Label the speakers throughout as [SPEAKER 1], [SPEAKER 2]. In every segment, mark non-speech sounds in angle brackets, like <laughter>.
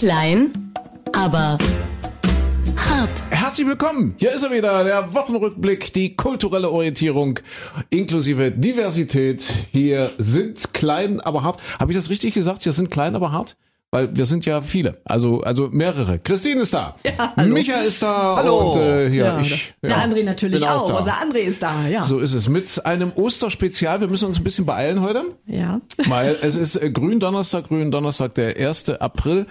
[SPEAKER 1] Klein, aber hart.
[SPEAKER 2] Herzlich willkommen. Hier ist er wieder, der Wochenrückblick, die kulturelle Orientierung inklusive Diversität. Hier sind klein, aber hart. Habe ich das richtig gesagt? Hier sind klein, aber hart? Weil wir sind ja viele, also also mehrere. Christine ist da,
[SPEAKER 3] Ja, hallo.
[SPEAKER 2] Micha ist da
[SPEAKER 3] Hallo.
[SPEAKER 2] und äh, hier
[SPEAKER 3] Ja,
[SPEAKER 2] ich.
[SPEAKER 3] der
[SPEAKER 2] ja,
[SPEAKER 3] André natürlich auch.
[SPEAKER 2] da.
[SPEAKER 3] Unser André ist da, ja.
[SPEAKER 2] So ist es mit einem Osterspezial. Wir müssen uns ein bisschen beeilen heute.
[SPEAKER 3] Ja.
[SPEAKER 2] Weil es ist äh, Gründonnerstag, Gründonnerstag, der 1. April.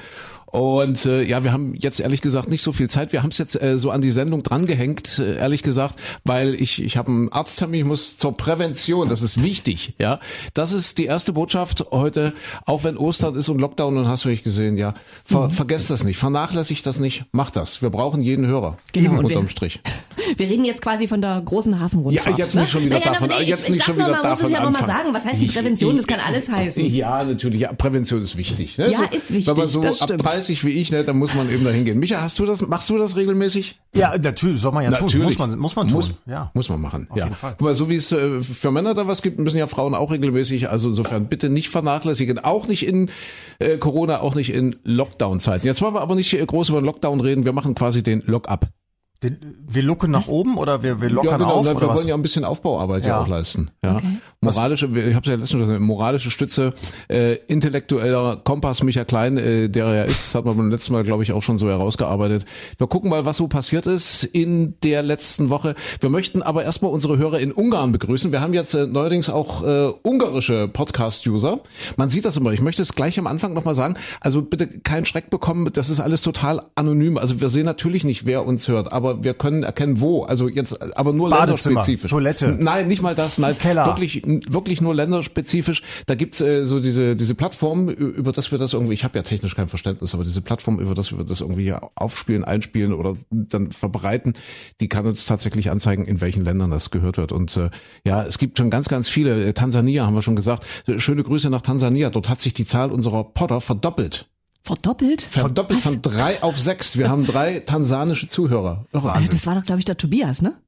[SPEAKER 2] Und äh, ja, wir haben jetzt ehrlich gesagt nicht so viel Zeit. Wir haben es jetzt äh, so an die Sendung drangehängt, äh, ehrlich gesagt, weil ich ich habe einen Arzttermin, ich muss zur Prävention, das ist wichtig, ja. Das ist die erste Botschaft heute, auch wenn Ostern ist und Lockdown und hast du nicht gesehen, ja. Ver, Vergesst das nicht, vernachlässigt das nicht, macht das. Wir brauchen jeden Hörer,
[SPEAKER 3] Genau, und
[SPEAKER 2] unterm
[SPEAKER 3] wir-
[SPEAKER 2] Strich. <laughs>
[SPEAKER 3] Wir reden jetzt quasi von der großen Hafenrundfahrt.
[SPEAKER 2] Ja, jetzt nicht schon wieder
[SPEAKER 3] naja,
[SPEAKER 2] davon-
[SPEAKER 3] aber nee,
[SPEAKER 2] jetzt
[SPEAKER 3] ich,
[SPEAKER 2] nicht
[SPEAKER 3] ich
[SPEAKER 2] schon
[SPEAKER 3] sag nur,
[SPEAKER 2] wieder
[SPEAKER 3] man muss es
[SPEAKER 2] davon
[SPEAKER 3] ja nochmal sagen. Was heißt die
[SPEAKER 2] Ich-
[SPEAKER 3] Prävention? Das
[SPEAKER 2] ich-
[SPEAKER 3] kann alles <laughs> heißen.
[SPEAKER 2] Ja, natürlich. Ja, Prävention ist wichtig. Ne?
[SPEAKER 3] Ja, ist wichtig,
[SPEAKER 2] Wenn man so
[SPEAKER 3] das
[SPEAKER 2] ab
[SPEAKER 3] stimmt.
[SPEAKER 2] 30 wie ich, ne, dann muss man eben dahin gehen. Micha, hast du das, machst du das regelmäßig?
[SPEAKER 4] Ja, natürlich, soll man ja tun. Muss man, muss man tun.
[SPEAKER 2] Muss,
[SPEAKER 4] ja.
[SPEAKER 2] muss man machen. ja.
[SPEAKER 4] jeden Fall.
[SPEAKER 2] Mal, so wie es äh, für Männer da was gibt, müssen ja Frauen auch regelmäßig. Also insofern bitte nicht vernachlässigen. Auch nicht in äh, Corona, auch nicht in Lockdown-Zeiten. Jetzt wollen wir aber nicht äh, groß über den Lockdown reden. Wir machen quasi den Lock-up.
[SPEAKER 4] Den, wir lucken nach oben oder wir, wir lockern
[SPEAKER 2] ja, genau,
[SPEAKER 4] auf
[SPEAKER 2] ne,
[SPEAKER 4] oder
[SPEAKER 2] wir
[SPEAKER 4] was?
[SPEAKER 2] wollen ja ein bisschen Aufbauarbeit ja,
[SPEAKER 4] Ja.
[SPEAKER 2] auch leisten. Ja. Moralische, ich habe ja letztens schon gesagt, moralische Stütze, äh, intellektueller Kompass Micha Klein, äh, der er ja ist, das hat man beim letzten Mal, glaube ich, auch schon so herausgearbeitet. Wir gucken mal, was so passiert ist in der letzten Woche. Wir möchten aber erstmal unsere Hörer in Ungarn begrüßen. Wir haben jetzt äh, neuerdings auch äh, ungarische Podcast-User. Man sieht das immer. Ich möchte es gleich am Anfang nochmal sagen. Also bitte keinen Schreck bekommen. Das ist alles total anonym. Also wir sehen natürlich nicht, wer uns hört, aber wir können erkennen, wo. Also jetzt, aber nur
[SPEAKER 4] Badezimmer,
[SPEAKER 2] länderspezifisch.
[SPEAKER 4] Toilette.
[SPEAKER 2] Nein, nicht mal das. Nein,
[SPEAKER 4] Keller.
[SPEAKER 2] Wirklich, wirklich nur länderspezifisch. Da gibt's äh, so diese diese Plattform, über das wir das irgendwie. Ich habe ja technisch kein Verständnis, aber diese Plattform, über das wir das irgendwie hier aufspielen, einspielen oder dann verbreiten, die kann uns tatsächlich anzeigen, in welchen Ländern das gehört wird. Und äh, ja, es gibt schon ganz, ganz viele. Äh, Tansania haben wir schon gesagt. Äh, Schöne Grüße nach Tansania. Dort hat sich die Zahl unserer Potter verdoppelt.
[SPEAKER 3] Verdoppelt?
[SPEAKER 2] Verdoppelt von drei auf sechs. Wir haben drei tansanische Zuhörer.
[SPEAKER 3] Äh, Das war doch, glaube ich, der Tobias, ne?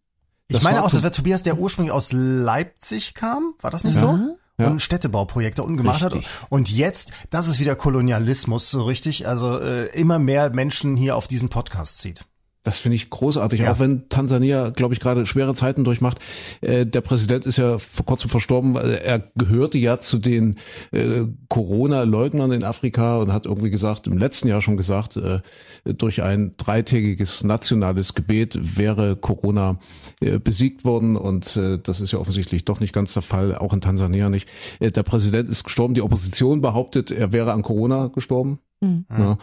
[SPEAKER 4] Ich
[SPEAKER 2] Das
[SPEAKER 4] meine auch, das war Tobias, der ursprünglich aus Leipzig kam. War das nicht so?
[SPEAKER 2] Ja.
[SPEAKER 4] Und Städtebauprojekte unten gemacht hat.
[SPEAKER 2] Richtig.
[SPEAKER 4] Und jetzt, das ist wieder Kolonialismus, so richtig. Also äh, immer mehr Menschen hier auf diesen Podcast zieht.
[SPEAKER 2] Das finde ich großartig,
[SPEAKER 4] Ja.
[SPEAKER 2] auch wenn Tansania, glaube ich, gerade schwere Zeiten durchmacht. Äh, der Präsident ist ja vor kurzem verstorben. weil Er gehörte ja zu den äh, Corona-Leugnern in Afrika und hat irgendwie gesagt, im letzten Jahr schon gesagt, äh, durch ein dreitägiges nationales Gebet wäre Corona äh, besiegt worden. Und äh, das ist ja offensichtlich doch nicht ganz der Fall, auch in Tansania nicht. Äh, der Präsident ist gestorben. Die Opposition behauptet, er wäre an Corona gestorben. Ja.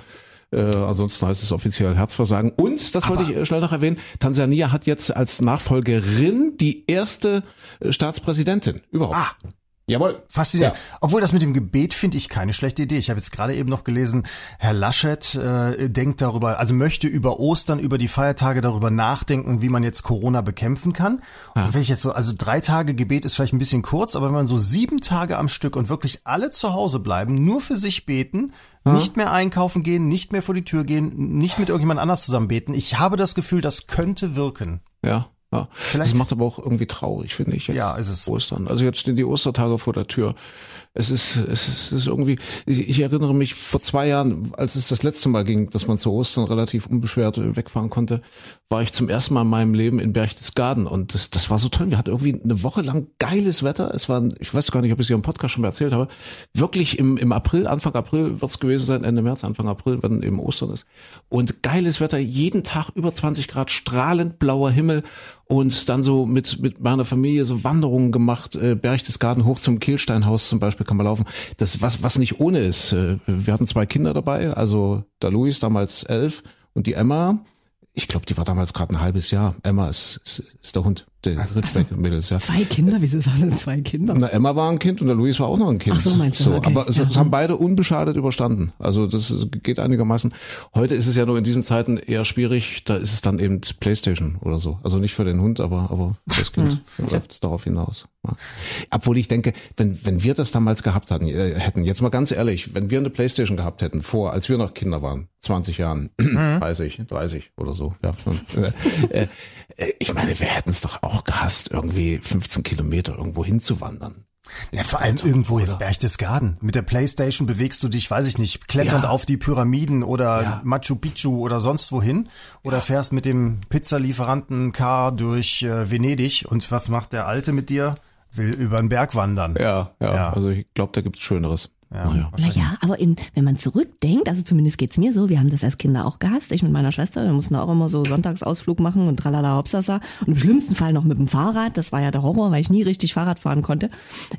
[SPEAKER 2] Äh, ansonsten heißt es offiziell Herzversagen. Und, das wollte ich äh, schnell noch erwähnen, Tansania hat jetzt als Nachfolgerin die erste äh, Staatspräsidentin überhaupt.
[SPEAKER 4] Ah.
[SPEAKER 2] Jawohl.
[SPEAKER 4] Faszinierend. Obwohl das mit dem Gebet finde ich keine schlechte Idee. Ich habe jetzt gerade eben noch gelesen, Herr Laschet äh, denkt darüber, also möchte über Ostern, über die Feiertage darüber nachdenken, wie man jetzt Corona bekämpfen kann. Und wenn ich jetzt so, also drei Tage Gebet ist vielleicht ein bisschen kurz, aber wenn man so sieben Tage am Stück und wirklich alle zu Hause bleiben, nur für sich beten, nicht mehr einkaufen gehen, nicht mehr vor die Tür gehen, nicht mit irgendjemand anders zusammen beten. Ich habe das Gefühl, das könnte wirken.
[SPEAKER 2] Ja. Ja,
[SPEAKER 4] Vielleicht-
[SPEAKER 2] das macht aber auch irgendwie traurig, finde ich. Jetzt
[SPEAKER 4] Ja, ist es.
[SPEAKER 2] Ostern. Also jetzt stehen die Ostertage vor der Tür. Es ist, es ist, es ist irgendwie, ich, ich erinnere mich vor zwei Jahren, als es das letzte Mal ging, dass man zu Ostern relativ unbeschwert wegfahren konnte, war ich zum ersten Mal in meinem Leben in Berchtesgaden und das, das war so toll. Wir hatten irgendwie eine Woche lang geiles Wetter. Es war, ich weiß gar nicht, ob ich es hier im Podcast schon mal erzählt habe, wirklich im, im April, Anfang April wird es gewesen sein, Ende März, Anfang April, wenn eben Ostern ist. Und geiles Wetter, jeden Tag über 20 Grad, strahlend blauer Himmel und dann so mit, mit meiner Familie so Wanderungen gemacht, äh, Berchtesgaden hoch zum Kehlsteinhaus zum Beispiel kann man laufen. Das, was, was nicht ohne ist. Äh, wir hatten zwei Kinder dabei, also der Luis damals elf und die Emma, ich glaube, die war damals gerade ein halbes Jahr. Emma ist, ist, ist der Hund, der Ritschbeck-Mädels, ja.
[SPEAKER 3] Zwei Kinder? Wieso sagen Sie zwei Kinder?
[SPEAKER 2] Na, Emma war ein Kind und der Luis war auch noch ein Kind.
[SPEAKER 3] Ach so, meinst du, okay.
[SPEAKER 2] Aber es,
[SPEAKER 3] Ja.
[SPEAKER 2] es haben beide unbeschadet überstanden. Also das geht einigermaßen. Heute ist es ja nur in diesen Zeiten eher schwierig. Da ist es dann eben Playstation oder so. Also nicht für den Hund, aber aber das Kind läuft es darauf hinaus. Ja. Obwohl ich denke, wenn wenn wir das damals gehabt hatten, äh, hätten, jetzt mal ganz ehrlich, wenn wir eine Playstation gehabt hätten vor, als wir noch Kinder waren, 20 Jahren, 30, 30 oder so, ja, schon, äh, äh, ich meine, wir hätten es doch auch gehasst, irgendwie 15 Kilometer irgendwo hinzuwandern.
[SPEAKER 4] Ja, vor allem irgendwo jetzt Berchtesgaden. Mit der Playstation bewegst du dich, weiß ich nicht, kletternd
[SPEAKER 2] Ja.
[SPEAKER 4] auf die Pyramiden oder
[SPEAKER 2] Ja.
[SPEAKER 4] Machu Picchu oder sonst wohin. Oder fährst mit dem Pizzalieferanten Car durch äh, Venedig. Und was macht der Alte mit dir? Will über den Berg wandern.
[SPEAKER 2] Ja, ja,
[SPEAKER 4] Ja.
[SPEAKER 2] also ich glaube, da gibt's Schöneres.
[SPEAKER 4] Ja,
[SPEAKER 2] Naja.
[SPEAKER 3] Naja, aber in, wenn man zurückdenkt, also zumindest geht's mir so, wir haben das als Kinder auch gehasst, ich mit meiner Schwester, wir mussten auch immer so Sonntagsausflug machen und tralala hopsasa und im schlimmsten Fall noch mit dem Fahrrad, das war ja der Horror, weil ich nie richtig Fahrrad fahren konnte.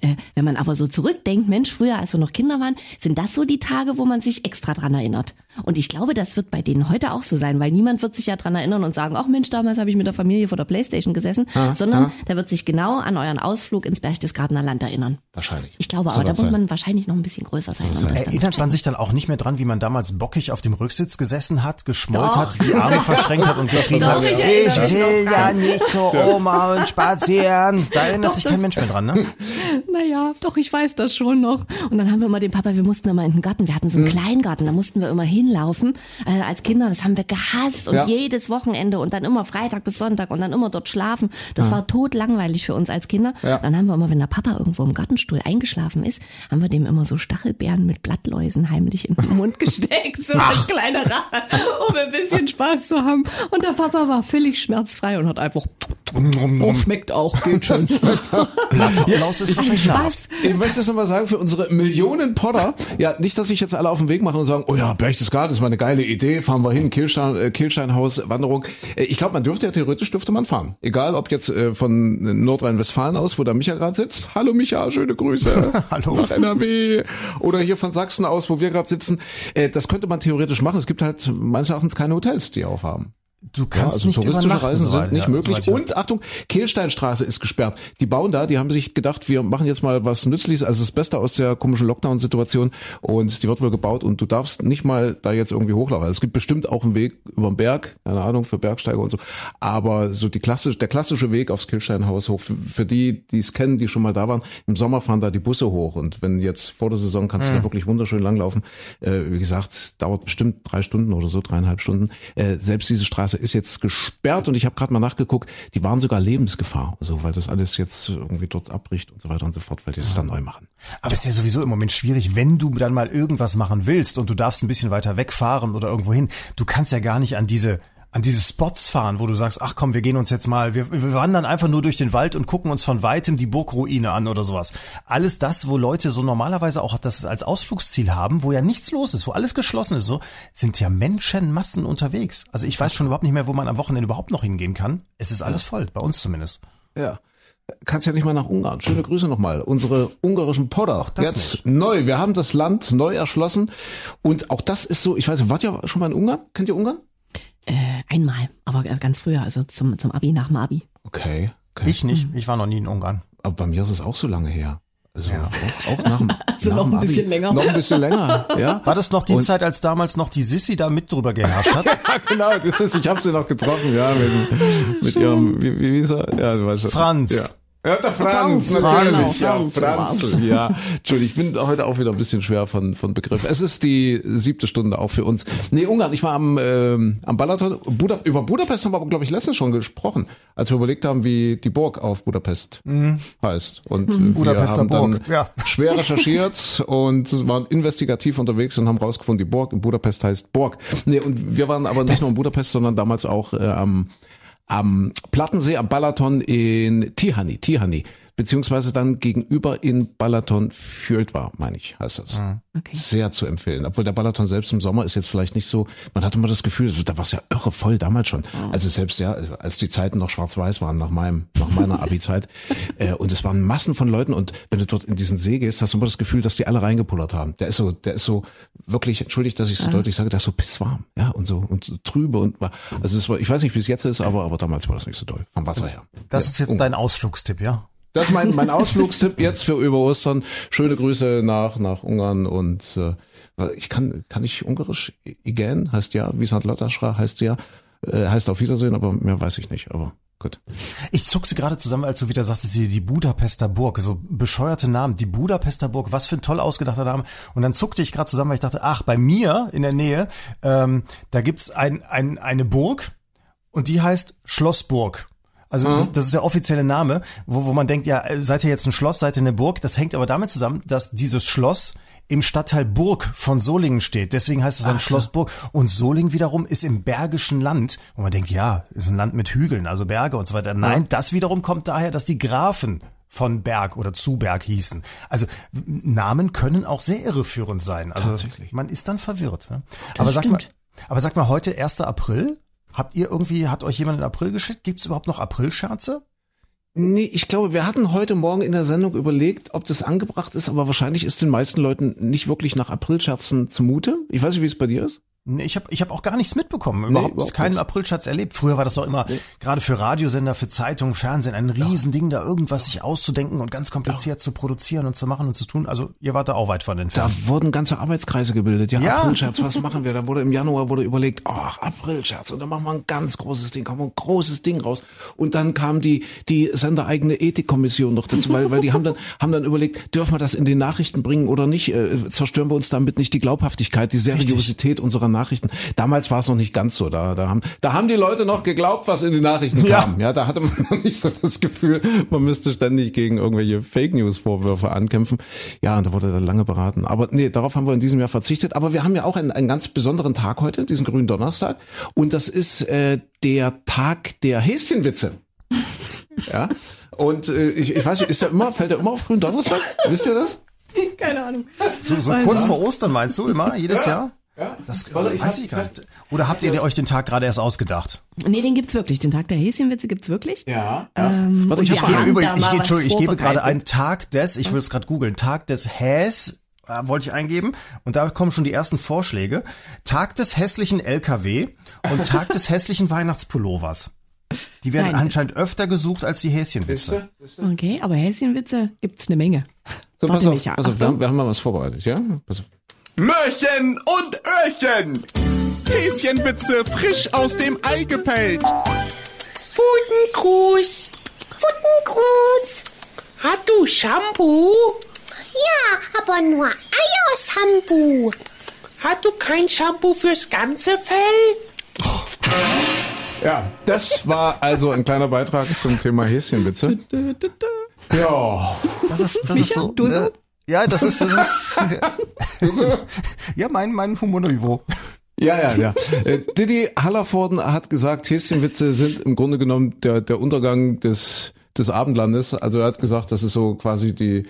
[SPEAKER 3] Äh, wenn man aber so zurückdenkt, Mensch, früher, als wir noch Kinder waren, sind das so die Tage, wo man sich extra dran erinnert. Und ich glaube, das wird bei denen heute auch so sein, weil niemand wird sich ja dran erinnern und sagen, ach Mensch, damals habe ich mit der Familie vor der Playstation gesessen, sondern der wird sich genau an euren Ausflug ins Berchtesgadener Land erinnern.
[SPEAKER 2] Wahrscheinlich.
[SPEAKER 3] Ich glaube,
[SPEAKER 2] So
[SPEAKER 3] aber da muss man wahrscheinlich noch ein bisschen größer sein. zu
[SPEAKER 4] Erinnert man sich dann auch nicht mehr dran, wie man damals bockig auf dem Rücksitz gesessen hat, geschmollt
[SPEAKER 3] Doch.
[SPEAKER 4] hat, die Arme <laughs> verschränkt hat und geschrien hat,
[SPEAKER 3] ich mich
[SPEAKER 4] will ja nicht zur Oma und spazieren. Da erinnert
[SPEAKER 3] Doch,
[SPEAKER 4] sich kein Mensch mehr dran, ne? <laughs>
[SPEAKER 3] Naja, doch, ich weiß das schon noch. Und dann haben wir immer den Papa, wir mussten immer in den Garten, wir hatten so einen
[SPEAKER 2] Mhm.
[SPEAKER 3] Kleingarten, da mussten wir immer hinlaufen. Äh, als Kinder, das haben wir gehasst und
[SPEAKER 2] Ja.
[SPEAKER 3] jedes Wochenende und dann immer Freitag bis Sonntag und dann immer dort schlafen. Das war totlangweilig für uns als Kinder.
[SPEAKER 2] Ja.
[SPEAKER 3] Dann haben wir immer, wenn der Papa irgendwo im Gartenstuhl eingeschlafen ist, haben wir dem immer so Stachelbeeren mit Blattläusen heimlich in den Mund <laughs> gesteckt, so als kleine Rache, um ein bisschen Spaß zu haben. Und der Papa war völlig schmerzfrei und hat einfach, oh, schmeckt auch, geht schon. <laughs>
[SPEAKER 4] Blattapplaus ist wahrscheinlich.
[SPEAKER 3] Spaß.
[SPEAKER 2] Ich möchte das nochmal sagen für unsere Millionen Podder. Ja, nicht, dass sich jetzt alle auf den Weg machen und sagen, oh ja, Berchtesgaden ist mal eine geile Idee, fahren wir hin, Kielstein, äh, Kielsteinhaus, Wanderung. Äh, ich glaube, man dürfte ja theoretisch dürfte man fahren. Egal, ob jetzt äh, von Nordrhein-Westfalen aus, wo der Micha gerade sitzt. Hallo Micha, schöne Grüße. <laughs>
[SPEAKER 4] Hallo.
[SPEAKER 2] Nach NRW. Oder hier von Sachsen aus, wo wir gerade sitzen. Äh, das könnte man theoretisch machen. Es gibt halt meines Erachtens keine Hotels, die aufhaben.
[SPEAKER 4] Du
[SPEAKER 2] Ja,
[SPEAKER 4] kannst
[SPEAKER 2] also
[SPEAKER 4] nicht
[SPEAKER 2] touristische Reisen sind nicht
[SPEAKER 4] ja,
[SPEAKER 2] möglich.
[SPEAKER 4] weiß.
[SPEAKER 2] Und Achtung, Kehlsteinstraße ist gesperrt. Die bauen da, die haben sich gedacht, wir machen jetzt mal was Nützliches, also das Beste aus der komischen Lockdown-Situation und die wird wohl gebaut und du darfst nicht mal da jetzt irgendwie hochlaufen. Also es gibt bestimmt auch einen Weg über den Berg, keine Ahnung, für Bergsteiger und so. Aber so die klassisch, der klassische Weg aufs Kehlsteinhaus hoch, für, für die, die es kennen, die schon mal da waren, im Sommer fahren da die Busse hoch und wenn jetzt vor der Saison kannst du da wirklich wunderschön langlaufen. Äh, wie gesagt, dauert bestimmt drei Stunden oder so, dreieinhalb Stunden. Äh, selbst diese Straße ist jetzt gesperrt und ich habe gerade mal nachgeguckt, die waren sogar Lebensgefahr, also weil das alles jetzt irgendwie dort abbricht und so weiter und so fort, weil die das dann neu machen.
[SPEAKER 4] Aber es ist ja sowieso im Moment schwierig, wenn du dann mal irgendwas machen willst und du darfst ein bisschen weiter wegfahren oder irgendwo hin. Du kannst ja gar nicht an diese an diese Spots fahren, wo du sagst, ach komm, wir gehen uns jetzt mal, wir, wir wandern einfach nur durch den Wald und gucken uns von weitem die Burgruine an oder sowas. Alles das, wo Leute so normalerweise auch das als Ausflugsziel haben, wo ja nichts los ist, wo alles geschlossen ist, so, sind ja Menschenmassen unterwegs. Also ich weiß schon überhaupt nicht mehr, wo man am Wochenende überhaupt noch hingehen kann. Es ist alles voll, bei uns zumindest.
[SPEAKER 2] Ja. Kannst ja nicht mal nach Ungarn. Schöne Grüße nochmal. Unsere ungarischen Podder.
[SPEAKER 4] das
[SPEAKER 2] Jetzt
[SPEAKER 4] nicht.
[SPEAKER 2] neu. Wir haben das Land neu erschlossen. Und auch das ist so, ich weiß nicht, wart ihr schon mal in Ungarn? Kennt ihr Ungarn?
[SPEAKER 3] Äh, einmal, aber ganz früher, also zum, zum Abi, nach dem Abi.
[SPEAKER 2] Okay. okay.
[SPEAKER 4] Ich nicht, ich war noch nie in Ungarn.
[SPEAKER 2] Aber bei mir ist es auch so lange her. Also auch, auch nach dem <laughs>
[SPEAKER 3] Also
[SPEAKER 2] nach
[SPEAKER 3] noch ein
[SPEAKER 2] Abi.
[SPEAKER 3] bisschen länger.
[SPEAKER 2] Noch ein bisschen länger, ja. <laughs>
[SPEAKER 4] War das noch die
[SPEAKER 2] Und-
[SPEAKER 4] Zeit, als damals noch die Sissi da mit drüber geherrscht hat? <laughs>
[SPEAKER 2] Ja, genau, das ist, ich habe sie noch getroffen, ja, mit, mit ihrem, wie, wie hieß er? Ja, du weißt schon.
[SPEAKER 4] Franz.
[SPEAKER 2] Ja. Ja, der Franz,
[SPEAKER 3] Franz,
[SPEAKER 2] natürlich,
[SPEAKER 3] genau,
[SPEAKER 2] ja,
[SPEAKER 3] Franz
[SPEAKER 2] Franz, ja. Entschuldigung, ich bin heute auch wieder ein bisschen schwer von, von Begriff. Es ist die siebte Stunde auch für uns. Nee, Ungarn, ich war am, ähm, am Balaton. Buda, über Budapest haben wir aber, glaube ich, letztens schon gesprochen, als wir überlegt haben, wie die Burg auf Budapest heißt. Und wir
[SPEAKER 4] Budapester
[SPEAKER 2] haben dann
[SPEAKER 4] Burg, ja.
[SPEAKER 2] schwer recherchiert und waren investigativ unterwegs und haben rausgefunden, die Burg in Budapest heißt Burg. Nee, und wir waren aber nicht nur in Budapest, sondern damals auch äh, am, am Plattensee, am Balaton in Tihany, Tihany. Beziehungsweise dann gegenüber in Balaton Fjöldvar, meine ich, heißt das.
[SPEAKER 3] Okay.
[SPEAKER 2] Sehr zu empfehlen. Obwohl der Balaton selbst im Sommer ist jetzt vielleicht nicht so, man hatte immer das Gefühl, da war es ja irre voll damals schon. Also selbst ja, als die Zeiten noch schwarz-weiß waren nach meinem, nach meiner <laughs> Abi-Zeit. äh, und es waren Massen von Leuten und wenn du dort in diesen See gehst, hast du immer das Gefühl, dass die alle reingepullert haben. Der ist so, der ist so wirklich, entschuldigt, dass ich so deutlich sage, der ist so pisswarm, ja, und so, und so trübe und war, also es war, ich weiß nicht, wie es jetzt ist, aber, aber damals war das nicht so doll. Vom Wasser her.
[SPEAKER 4] Das
[SPEAKER 2] Ja,
[SPEAKER 4] ist jetzt dein Ausflugstipp, ja?
[SPEAKER 2] Das ist mein, mein Ausflugstipp jetzt für über Ostern. Schöne Grüße nach, nach Ungarn und äh, ich kann, kann ich Ungarisch? Igen heißt ja, Wiesant Lottaschra heißt ja, äh, heißt auf Wiedersehen, aber mehr weiß ich nicht, aber gut.
[SPEAKER 4] Ich zuckte gerade zusammen, als du wieder sagtest, die, die Budapester Burg, so bescheuerte Namen, die Budapester Burg, was für ein toll ausgedachter Name. Und dann zuckte ich gerade zusammen, weil ich dachte, ach, bei mir in der Nähe, ähm, da gibt's ein, ein, eine Burg und die heißt Schlossburg. Also das, das ist der offizielle Name, wo, wo man denkt, ja, seid ihr jetzt ein Schloss, seid ihr eine Burg? Das hängt aber damit zusammen, dass dieses Schloss im Stadtteil Burg von Solingen steht. Deswegen heißt es dann Schloss Burg. Und Solingen wiederum ist im Bergischen Land, wo man denkt, ja, ist ein Land mit Hügeln, also Berge und so weiter. Nein, das wiederum kommt daher, dass die Grafen von Berg oder zu Berg hießen. Also Namen können auch sehr irreführend sein. Also man ist dann verwirrt. Ne? Aber sag mal, aber sag mal, heute 1. April. Habt ihr irgendwie, hat euch jemand in April geschickt? Gibt es überhaupt noch Aprilscherze?
[SPEAKER 2] Nee, ich glaube, wir hatten heute Morgen in der Sendung überlegt, ob das angebracht ist, aber wahrscheinlich ist den meisten Leuten nicht wirklich nach Aprilscherzen zumute. Ich weiß nicht, wie es bei dir ist.
[SPEAKER 4] Nee, ich habe ich hab auch gar nichts mitbekommen. Überhaupt,
[SPEAKER 2] überhaupt
[SPEAKER 4] keinen. Aprilschatz erlebt. Früher war das doch immer, gerade für Radiosender, für Zeitungen, Fernsehen, ein Riesending, da irgendwas sich auszudenken und ganz kompliziert zu produzieren und zu machen und zu tun. Also ihr wart da auch weit von entfernt.
[SPEAKER 2] Da wurden ganze Arbeitskreise gebildet. Ja,
[SPEAKER 4] Ja.
[SPEAKER 2] Aprilscherz, was machen wir? Da wurde im Januar wurde überlegt, ach, Aprilscherz. Und dann machen wir ein ganz großes Ding, kommen ein großes Ding raus. Und dann kam die, die sendereigene Ethikkommission noch dazu, weil, weil die haben dann, haben dann überlegt, dürfen wir das in die Nachrichten bringen oder nicht? Äh, zerstören wir uns damit nicht die Glaubhaftigkeit, die Seriosität unserer Nachrichten? Damals war es noch nicht ganz so. Da, da haben, da haben die Leute noch geglaubt, was in die Nachrichten
[SPEAKER 4] Ja.
[SPEAKER 2] kam. Ja, da hatte man <laughs> noch nicht so das Gefühl, man müsste ständig gegen irgendwelche Fake News Vorwürfe ankämpfen. Ja, und da wurde dann lange beraten. Aber nee, darauf haben wir in diesem Jahr verzichtet. Aber wir haben ja auch einen, einen ganz besonderen Tag heute, diesen grünen Donnerstag. Und das ist äh, der Tag der Häschenwitze. <laughs> Ja. Und äh, ich, ich weiß nicht, ist der immer, fällt der immer auf grünen Donnerstag? Wisst ihr das? <laughs>
[SPEAKER 3] Keine Ahnung.
[SPEAKER 4] So, so kurz vor Ostern meinst du immer, jedes Jahr?
[SPEAKER 2] Ja.
[SPEAKER 4] Das
[SPEAKER 2] Warte, ich
[SPEAKER 4] weiß
[SPEAKER 2] hab-
[SPEAKER 4] ich gar nicht. Oder habt ihr euch den Tag gerade erst ausgedacht?
[SPEAKER 3] Nee, den gibt's wirklich. Den Tag der Häschenwitze gibt's wirklich.
[SPEAKER 2] Ja.
[SPEAKER 3] Ähm,
[SPEAKER 2] Warte, ich
[SPEAKER 4] ich,
[SPEAKER 3] mal
[SPEAKER 4] ich, Entschuldigung, ich gebe gerade einen Tag des, ich will es gerade googeln, Tag des Häs, äh, wollte ich eingeben. Und da kommen schon die ersten Vorschläge. Tag des hässlichen LKW und Tag des <laughs> hässlichen Weihnachtspullovers. Die werden
[SPEAKER 3] Nein.
[SPEAKER 4] anscheinend öfter gesucht als die Häschenwitze.
[SPEAKER 3] Okay, aber Häschenwitze gibt's eine Menge.
[SPEAKER 2] So,
[SPEAKER 3] Warte,
[SPEAKER 2] pass auf,
[SPEAKER 3] Micha,
[SPEAKER 2] pass auf wir, haben, wir haben mal was vorbereitet, ja? Pass auf.
[SPEAKER 5] Möhrchen und Öhrchen. Häschenwitze frisch aus dem Ei gepellt.
[SPEAKER 6] Putengruß.
[SPEAKER 7] Putengruß.
[SPEAKER 6] Hast du Shampoo?
[SPEAKER 7] Ja, aber nur Eiershampoo.
[SPEAKER 6] Hast du kein Shampoo fürs ganze Fell?
[SPEAKER 2] Ja, das war also ein kleiner Beitrag zum Thema Häschenwitze. Ja.
[SPEAKER 4] Das ist, das ist so.
[SPEAKER 3] du so?
[SPEAKER 4] ne? Ja, das ist, das ist, <laughs> ja, mein, mein Humorniveau.
[SPEAKER 2] Ja, ja, ja. Äh, Didi Hallervorden hat gesagt, Häschenwitze sind im Grunde genommen der, der Untergang des, des Abendlandes. Also er hat gesagt, das ist so quasi die, äh,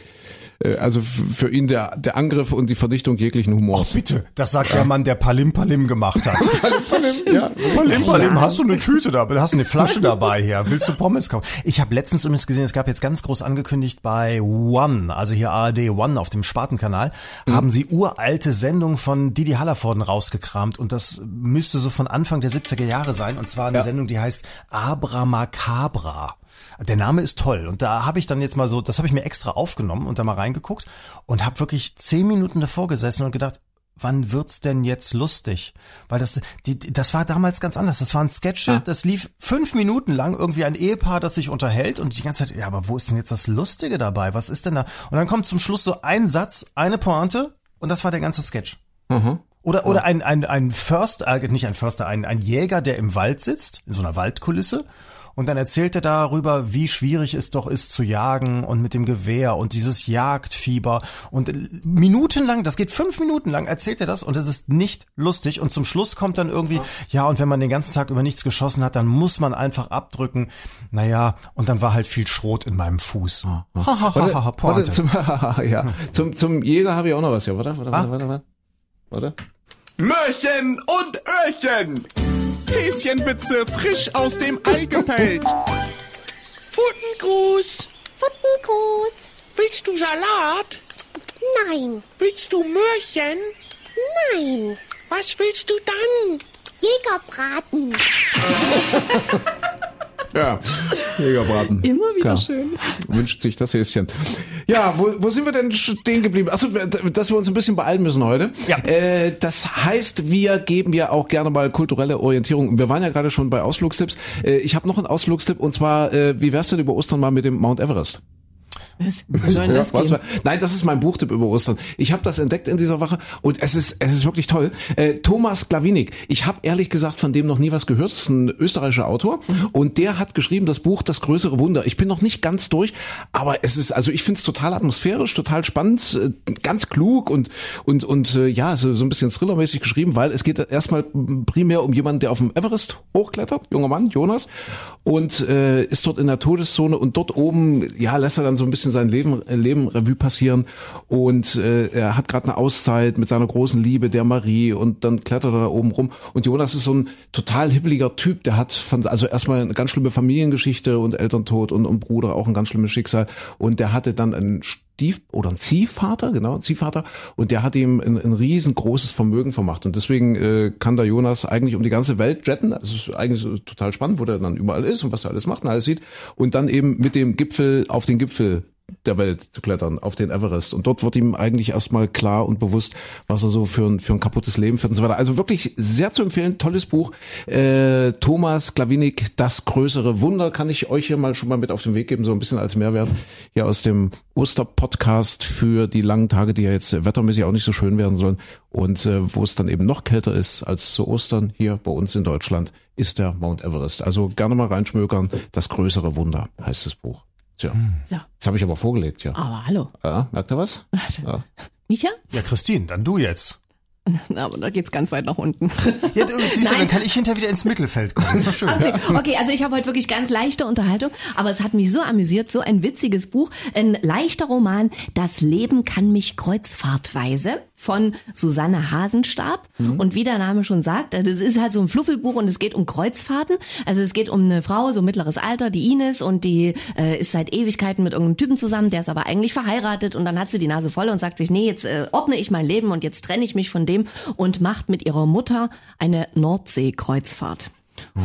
[SPEAKER 2] also f- für ihn der, der Angriff und die Vernichtung jeglichen Humors.
[SPEAKER 4] Bitte, das sagt der Mann, der Palim Palim gemacht hat. <laughs>
[SPEAKER 2] ja.
[SPEAKER 4] Palim Palim, hast du eine Tüte da? Hast du eine Flasche dabei hier? Willst du Pommes kaufen? Ich habe letztens übrigens gesehen, es gab jetzt ganz groß angekündigt bei One, also hier ARD One auf dem Spartenkanal, haben sie uralte Sendungen von Didi Hallervorden rausgekramt und das müsste so von Anfang der 70er Jahre sein und zwar eine
[SPEAKER 2] Ja.
[SPEAKER 4] Sendung, die heißt Abramacabra. Der Name ist toll und da habe ich dann jetzt mal so, das habe ich mir extra aufgenommen und da mal reingeguckt und habe wirklich zehn Minuten davor gesessen und gedacht, wann wird's denn jetzt lustig? Weil das, die, das war damals ganz anders. Das waren Sketche, das lief fünf Minuten lang irgendwie ein Ehepaar, das sich unterhält und die ganze Zeit, ja, aber wo ist denn jetzt das Lustige dabei? Was ist denn da? Und dann kommt zum Schluss so ein Satz, eine Pointe und das war der ganze Sketch. Oder, oder ein, ein, ein Förster, äh, nicht ein Förster, ein, ein Jäger, der im Wald sitzt, in so einer Waldkulisse. Und dann erzählt er darüber, wie schwierig es doch ist zu jagen und mit dem Gewehr und dieses Jagdfieber. Und minutenlang, das geht fünf Minuten lang, erzählt er das und es ist nicht lustig. Und zum Schluss kommt dann irgendwie, ja, und wenn man den ganzen Tag über nichts geschossen hat, dann muss man einfach abdrücken. Naja, und dann war halt viel Schrot in meinem Fuß. Ha, ha, ha, ha,
[SPEAKER 2] Warte, zum, <laughs> ja. zum, zum Jäger habe ich auch noch was. Ja, warte, warte, warte, warte, warte. Warte.
[SPEAKER 5] Möhrchen und Öhrchen. Häschenwitze frisch aus dem Ei gepellt.
[SPEAKER 6] Putengruß.
[SPEAKER 7] Putengruß.
[SPEAKER 6] Willst du Salat?
[SPEAKER 7] Nein,
[SPEAKER 6] Willst du Möhrchen?
[SPEAKER 7] nein.
[SPEAKER 6] Was willst du dann?
[SPEAKER 7] Jägerbraten. <laughs>
[SPEAKER 2] Ja, Jägerbraten.
[SPEAKER 3] Immer wieder
[SPEAKER 2] Klar.
[SPEAKER 3] schön.
[SPEAKER 2] Wünscht sich das Häschen. Ja, wo, wo sind wir denn stehen geblieben? Achso, dass wir uns ein bisschen beeilen müssen heute.
[SPEAKER 4] Ja.
[SPEAKER 2] Äh, das heißt, wir geben ja auch gerne mal kulturelle Orientierung. Wir waren ja gerade schon bei Ausflugstipps. Äh, ich habe noch einen Ausflugstipp und zwar, äh, wie wär's denn über Ostern mal mit dem Mount Everest?
[SPEAKER 3] Was, wie soll denn das
[SPEAKER 2] was
[SPEAKER 3] gehen?
[SPEAKER 2] war- Nein, das ist mein Buchtipp über Ostern. Ich habe das entdeckt in dieser Woche und es ist es ist wirklich toll. Äh, Thomas Glawinik. Ich habe ehrlich gesagt von dem noch nie was gehört. Das ist ein österreichischer Autor und der hat geschrieben das Buch Das größere Wunder. Ich bin noch nicht ganz durch, aber es ist also ich finde es total atmosphärisch, total spannend, äh, ganz klug und und und äh, ja so, so ein bisschen thrillermäßig geschrieben, weil es geht erstmal primär um jemanden, der auf dem Everest hochklettert, junger Mann, Jonas, und äh, ist dort in der Todeszone und dort oben, ja, lässt er dann so ein bisschen sein Leben, äh, Leben Revue passieren und äh, er hat gerade eine Auszeit mit seiner großen Liebe, der Marie und dann klettert er da oben rum und Jonas ist so ein total hibbeliger Typ, der hat von, also erstmal eine ganz schlimme Familiengeschichte und Elterntod und, und Bruder auch ein ganz schlimmes Schicksal und der hatte dann einen oder ein Ziehvater, genau, ein Ziehvater, und der hat ihm ein, ein riesengroßes Vermögen vermacht. Und deswegen äh, kann der Jonas eigentlich um die ganze Welt jetten. Also ist eigentlich total spannend, wo der dann überall ist und was er alles macht und alles sieht. Und dann eben mit dem Gipfel auf den Gipfel der Welt zu klettern, auf den Everest. Und dort wird ihm eigentlich erstmal klar und bewusst, was er so für ein, für ein kaputtes Leben führt und so weiter. Also wirklich sehr zu empfehlen, tolles Buch. Äh, Thomas Glawinik, das größere Wunder, kann ich euch hier mal schon mal mit auf den Weg geben, so ein bisschen als Mehrwert hier aus dem Osterpodcast für die langen Tage, die ja jetzt wettermäßig auch nicht so schön werden sollen. Und äh, wo es dann eben noch kälter ist als zu Ostern hier bei uns in Deutschland, ist der Mount Everest. Also gerne mal reinschmökern. Das größere Wunder heißt das Buch. Tja,
[SPEAKER 3] So.
[SPEAKER 2] das habe ich aber vorgelegt, ja.
[SPEAKER 3] Aber hallo.
[SPEAKER 2] Ja, merkt ihr was? Ja.
[SPEAKER 3] Micha?
[SPEAKER 4] Ja, Christine, dann du jetzt. <laughs>
[SPEAKER 3] Na, aber da geht's ganz weit nach unten. <laughs>
[SPEAKER 4] Ja, du, siehst du, dann kann ich hinterher wieder ins Mittelfeld kommen. Ist doch schön.
[SPEAKER 3] Also, okay, also ich habe heute wirklich ganz leichte Unterhaltung, aber es hat mich so amüsiert, so ein witziges Buch, ein leichter Roman, Das Leben kann mich kreuzfahrtweise von Susanne Hasenstab und wie der Name schon sagt, das ist halt so ein Fluffelbuch und es geht um Kreuzfahrten, also es geht um eine Frau, so mittleres Alter, die Ines und die äh, ist seit Ewigkeiten mit irgendeinem Typen zusammen, der ist aber eigentlich verheiratet und dann hat sie die Nase voll und sagt sich, nee, jetzt äh, ordne ich mein Leben und jetzt trenne ich mich von dem und macht mit ihrer Mutter eine Nordsee-Kreuzfahrt.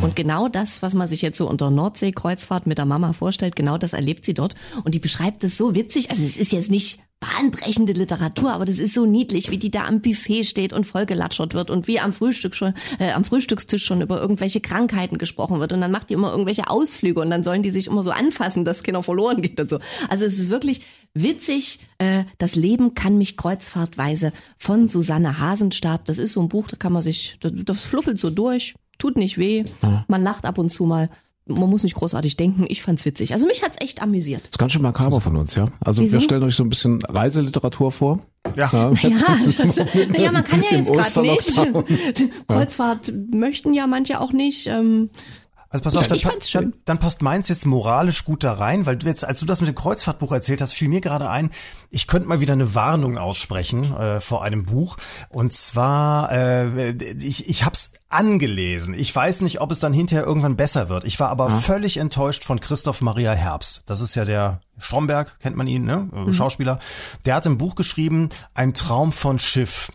[SPEAKER 3] Und genau das, was man sich jetzt so unter Nordseekreuzfahrt mit der Mama vorstellt, genau das erlebt sie dort. Und die beschreibt es so witzig. Also es ist jetzt nicht bahnbrechende Literatur, aber das ist so niedlich, wie die da am Buffet steht und vollgelatschert wird und wie am Frühstück schon, äh, am Frühstückstisch schon über irgendwelche Krankheiten gesprochen wird. Und dann macht die immer irgendwelche Ausflüge und dann sollen die sich immer so anfassen, dass keiner verloren geht und so. Also es ist wirklich witzig. Äh, das Leben kann mich kreuzfahrtweise von Susanne Hasenstab. Das ist so ein Buch, da kann man sich, das, das fluffelt so durch tut nicht weh, man lacht ab und zu mal. Man muss nicht großartig denken. Ich fand's witzig. Also mich hat's echt amüsiert.
[SPEAKER 2] Das ist ganz schön makaber von uns, ja. Also
[SPEAKER 3] Wieso?
[SPEAKER 2] wir stellen euch so ein bisschen Reiseliteratur vor.
[SPEAKER 4] Ja.
[SPEAKER 3] Ja, <laughs> das, naja, man kann ja jetzt gerade nicht. <laughs> Kreuzfahrt möchten ja manche auch nicht. Ähm,
[SPEAKER 4] Also pass auf, dann, dann, dann passt meins jetzt moralisch gut da rein, weil du jetzt, als du das mit dem Kreuzfahrtbuch erzählt hast, fiel mir gerade ein, ich könnte mal wieder eine Warnung aussprechen äh, vor einem Buch. Und zwar, äh, ich, ich hab's angelesen. Ich weiß nicht, ob es dann hinterher irgendwann besser wird. Ich war aber völlig enttäuscht von Christoph Maria Herbst. Das ist ja der Stromberg, kennt man ihn, ne? Äh, Schauspieler. Der hat im Buch geschrieben, ein Traum von Schiff.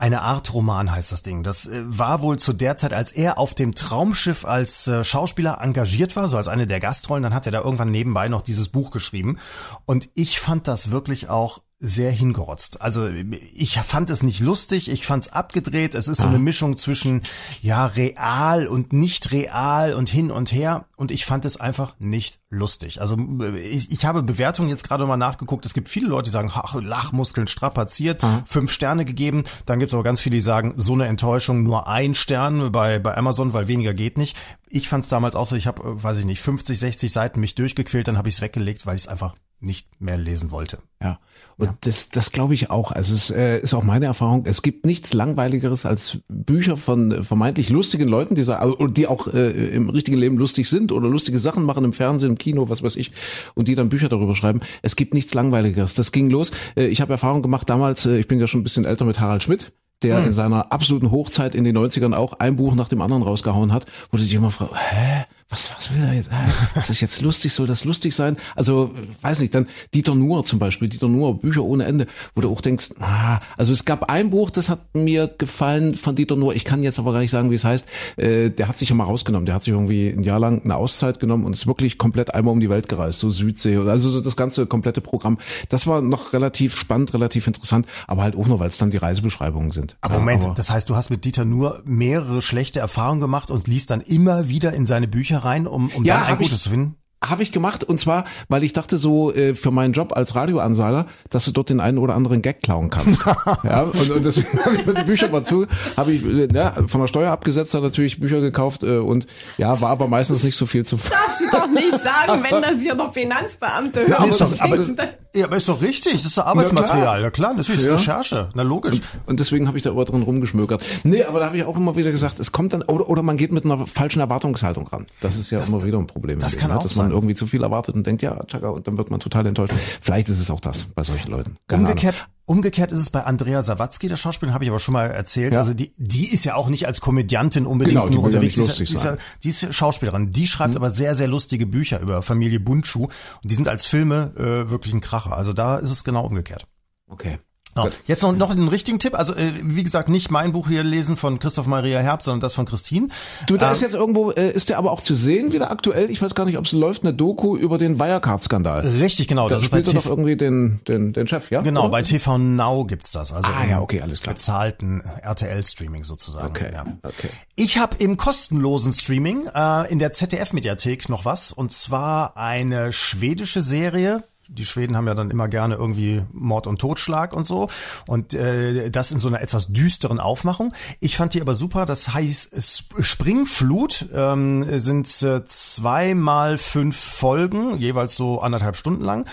[SPEAKER 4] Eine Art Roman heißt das Ding. Das äh, war wohl zu der Zeit, als er auf dem Traumschiff als äh, Schauspieler engagiert war, so als eine der Gastrollen, dann hat er da irgendwann nebenbei noch dieses Buch geschrieben. Und ich fand das wirklich auch sehr hingerotzt. Also ich fand es nicht lustig, ich fand es abgedreht. Es ist so eine Mischung zwischen ja real und nicht real und hin und her. Und ich fand es einfach nicht lustig. Also ich, ich habe Bewertungen jetzt gerade mal nachgeguckt. Es gibt viele Leute, die sagen, ach, Lachmuskeln strapaziert, fünf Sterne gegeben. Dann gibt es aber ganz viele, die sagen, so eine Enttäuschung, nur ein Stern bei, bei Amazon, weil weniger geht nicht. Ich fand es damals auch so, ich habe, weiß ich nicht, 50, 60 Seiten mich durchgequält, dann habe ich es weggelegt, weil ich es einfach nicht mehr lesen wollte.
[SPEAKER 2] Ja, und das, das glaube ich auch. Also es äh, ist auch meine Erfahrung. Es gibt nichts langweiligeres als Bücher von äh, vermeintlich lustigen Leuten, die, sa- also, die auch äh, im richtigen Leben lustig sind oder lustige Sachen machen im Fernsehen, im Kino, was weiß ich, und die dann Bücher darüber schreiben. Es gibt nichts langweiligeres. Das ging los. Äh, ich habe Erfahrung gemacht damals. Äh, ich bin ja schon ein bisschen älter mit Harald Schmidt der in seiner absoluten Hochzeit in den 90ern auch ein Buch nach dem anderen rausgehauen hat, wo du dich immer fragst, hä, was, was will er jetzt? Hä? Das ist jetzt lustig, soll das lustig sein? Also, weiß nicht, dann Dieter Nuhr zum Beispiel, Dieter Nuhr, Bücher ohne Ende, wo du auch denkst, ah, also es gab ein Buch, das hat mir gefallen von Dieter Nuhr, ich kann jetzt aber gar nicht sagen, wie es heißt, äh, der hat sich ja mal rausgenommen, der hat sich irgendwie ein Jahr lang eine Auszeit genommen und ist wirklich komplett einmal um die Welt gereist, so Südsee, und also so das ganze komplette Programm. Das war noch relativ spannend, relativ interessant, aber halt auch nur, weil es dann die Reisebeschreibungen sind.
[SPEAKER 4] Aber
[SPEAKER 2] Ja,
[SPEAKER 4] Moment,
[SPEAKER 2] aber-
[SPEAKER 4] das heißt, du hast mit Dieter nur mehrere schlechte Erfahrungen gemacht und liest dann immer wieder in seine Bücher rein, um, um
[SPEAKER 2] Ja,
[SPEAKER 4] dann ein
[SPEAKER 2] hab ich-
[SPEAKER 4] gutes zu finden?
[SPEAKER 2] Habe ich gemacht und zwar, weil ich dachte so äh, für meinen Job als Radioansager, dass du dort den einen oder anderen Gag klauen kannst. <laughs> ja, und, und deswegen habe ich mir die Bücher mal zu, habe ich äh, ja, von der Steuer abgesetzt, dann natürlich Bücher gekauft äh, und ja, war aber meistens nicht so viel zu. <laughs>
[SPEAKER 3] Darf sie doch nicht sagen, wenn das hier noch Finanzbeamte hören.
[SPEAKER 4] Nee, ist doch, aber,
[SPEAKER 3] du
[SPEAKER 4] ja, aber ist doch richtig, das ist doch Arbeitsmaterial. Ja klar, natürlich ist
[SPEAKER 2] Ja.
[SPEAKER 4] Recherche. Na logisch.
[SPEAKER 2] Und deswegen habe ich da immer drin rumgeschmökert. Nee, aber da habe ich auch immer wieder gesagt, es kommt dann, oder, oder man geht mit einer falschen Erwartungshaltung ran. Das ist ja immer wieder ein Problem. im
[SPEAKER 4] das kann
[SPEAKER 2] ne?
[SPEAKER 4] auch
[SPEAKER 2] Dass man irgendwie zu viel erwartet und denkt, ja, tschakka, und dann wird man total enttäuscht. Vielleicht ist es auch das bei solchen Leuten. Keine
[SPEAKER 4] Umgekehrt, umgekehrt ist es bei Andrea Sawatzki, der Schauspielerin, habe ich aber schon mal erzählt.
[SPEAKER 2] Ja.
[SPEAKER 4] Also die, die ist ja auch nicht als Komödiantin unbedingt
[SPEAKER 2] Genau,
[SPEAKER 4] nur unterwegs. ja- die, ist, ja- die ist Schauspielerin. Die schreibt aber sehr, sehr lustige Bücher über Familie Bundschuh. Und die sind als Filme äh, wirklich ein Kracher. Also da ist es genau umgekehrt.
[SPEAKER 2] Ahnung. Okay.
[SPEAKER 4] Ja. Jetzt noch, noch einen richtigen Tipp. Also äh, wie gesagt, nicht mein Buch hier lesen von Christoph Maria Herbst, sondern das von Christine.
[SPEAKER 2] Du, da
[SPEAKER 4] Ähm,
[SPEAKER 2] ist jetzt irgendwo, äh, ist der aber auch zu sehen wieder aktuell? Ich weiß gar nicht, ob es läuft, eine Doku über den Wirecard-Skandal.
[SPEAKER 4] Richtig, genau.
[SPEAKER 2] Da
[SPEAKER 4] Das bei
[SPEAKER 2] spielt doch irgendwie den, den, den Chef, ja?
[SPEAKER 4] genau,
[SPEAKER 2] Oder?
[SPEAKER 4] bei TV Now gibt's das. Also
[SPEAKER 2] Ah,
[SPEAKER 4] im
[SPEAKER 2] ja, okay, alles klar.
[SPEAKER 4] bezahlten RTL-Streaming sozusagen.
[SPEAKER 2] Okay,
[SPEAKER 4] Ja.
[SPEAKER 2] okay.
[SPEAKER 4] Ich habe im kostenlosen Streaming äh, in der ZDF-Mediathek noch was und zwar eine schwedische Serie. Die Schweden haben ja dann immer gerne irgendwie Mord und Totschlag und so und äh, das in so einer etwas düsteren Aufmachung. Ich fand die aber super. Das heißt Sp- Springflut ähm, sind äh, zwei mal fünf Folgen, jeweils so anderthalb Stunden lang.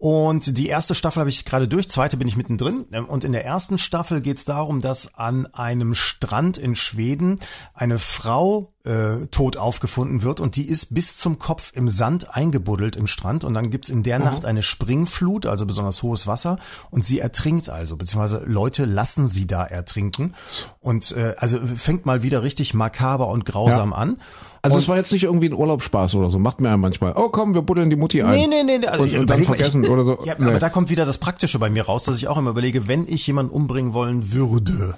[SPEAKER 4] Und die erste Staffel habe ich gerade durch, zweite bin ich mittendrin. Ähm, Und in der ersten Staffel geht es darum, dass an einem Strand in Schweden eine Frau äh, tot aufgefunden wird und die ist bis zum Kopf im Sand eingebuddelt im Strand. Und dann gibt's in der Nacht eine Springflut, also besonders hohes Wasser. Und sie ertrinkt also, beziehungsweise Leute lassen sie da ertrinken. Und äh, also fängt mal wieder richtig makaber und grausam
[SPEAKER 2] Ja.
[SPEAKER 4] an.
[SPEAKER 2] Also
[SPEAKER 4] Und-
[SPEAKER 2] es war jetzt nicht irgendwie ein Urlaubsspaß oder so. Macht mir ja manchmal. Oh komm, wir buddeln die Mutti ein.
[SPEAKER 4] Nee, nee, nee, nee. Also,
[SPEAKER 2] und, und dann vergessen
[SPEAKER 4] ich,
[SPEAKER 2] oder so. <laughs>
[SPEAKER 4] Ja,
[SPEAKER 2] nee.
[SPEAKER 4] aber da kommt wieder das Praktische bei mir raus, dass ich auch immer überlege, wenn ich jemanden umbringen wollen würde.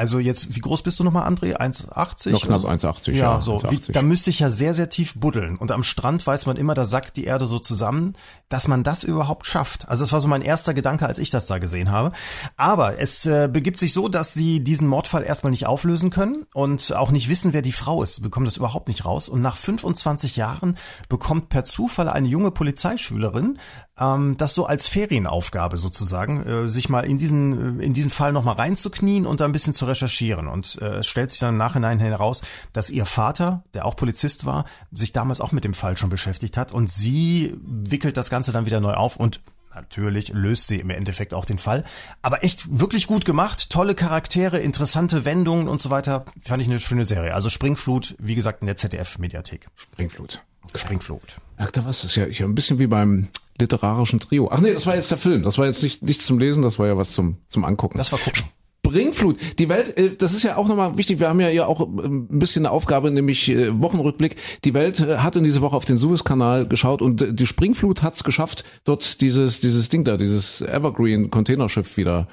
[SPEAKER 4] Also jetzt, wie groß bist du nochmal, André? 1,80?
[SPEAKER 2] Noch knapp
[SPEAKER 4] oder
[SPEAKER 2] 1,80,
[SPEAKER 4] Ja,
[SPEAKER 2] ja,
[SPEAKER 4] so. Wie,
[SPEAKER 2] 1,80.
[SPEAKER 4] da müsste ich ja sehr, sehr tief buddeln. Und am Strand weiß man immer, da sackt die Erde so zusammen, dass man das überhaupt schafft. Also das war so mein erster Gedanke, als ich das da gesehen habe. Aber es äh, begibt sich so, dass sie diesen Mordfall erstmal nicht auflösen können und auch nicht wissen, wer die Frau ist. Sie bekommen das überhaupt nicht raus. Und nach 25 Jahren bekommt per Zufall eine junge Polizeischülerin ähm, das so als Ferienaufgabe sozusagen, äh, sich mal in diesen, äh, in diesen Fall nochmal reinzuknien und da ein bisschen zu recherchieren. Und äh, es stellt sich dann im Nachhinein heraus, dass ihr Vater, der auch Polizist war, sich damals auch mit dem Fall schon beschäftigt hat und sie wickelt das Ganze dann wieder neu auf und Natürlich löst sie im Endeffekt auch den Fall. Aber echt wirklich gut gemacht. Tolle Charaktere, interessante Wendungen und so weiter. Fand ich eine schöne Serie. Also Springflut, wie gesagt, in der ZDF-Mediathek.
[SPEAKER 2] Springflut.
[SPEAKER 4] Springflut.
[SPEAKER 2] Merkt ihr was? Das ist ja hier ein bisschen wie beim literarischen Trio. Ach nee, das war jetzt der Film. Das war jetzt nicht nichts zum Lesen, das war ja was zum zum Angucken.
[SPEAKER 4] Das war gucken.
[SPEAKER 2] Springflut. Die Welt, äh, das ist ja auch nochmal wichtig. Wir haben ja hier auch ähm, ein bisschen eine Aufgabe, nämlich äh, Wochenrückblick. Die Welt äh, hat in dieser Woche auf den Suezkanal geschaut und äh, die Springflut hat es geschafft, dort dieses dieses Ding da, dieses Evergreen Containerschiff wieder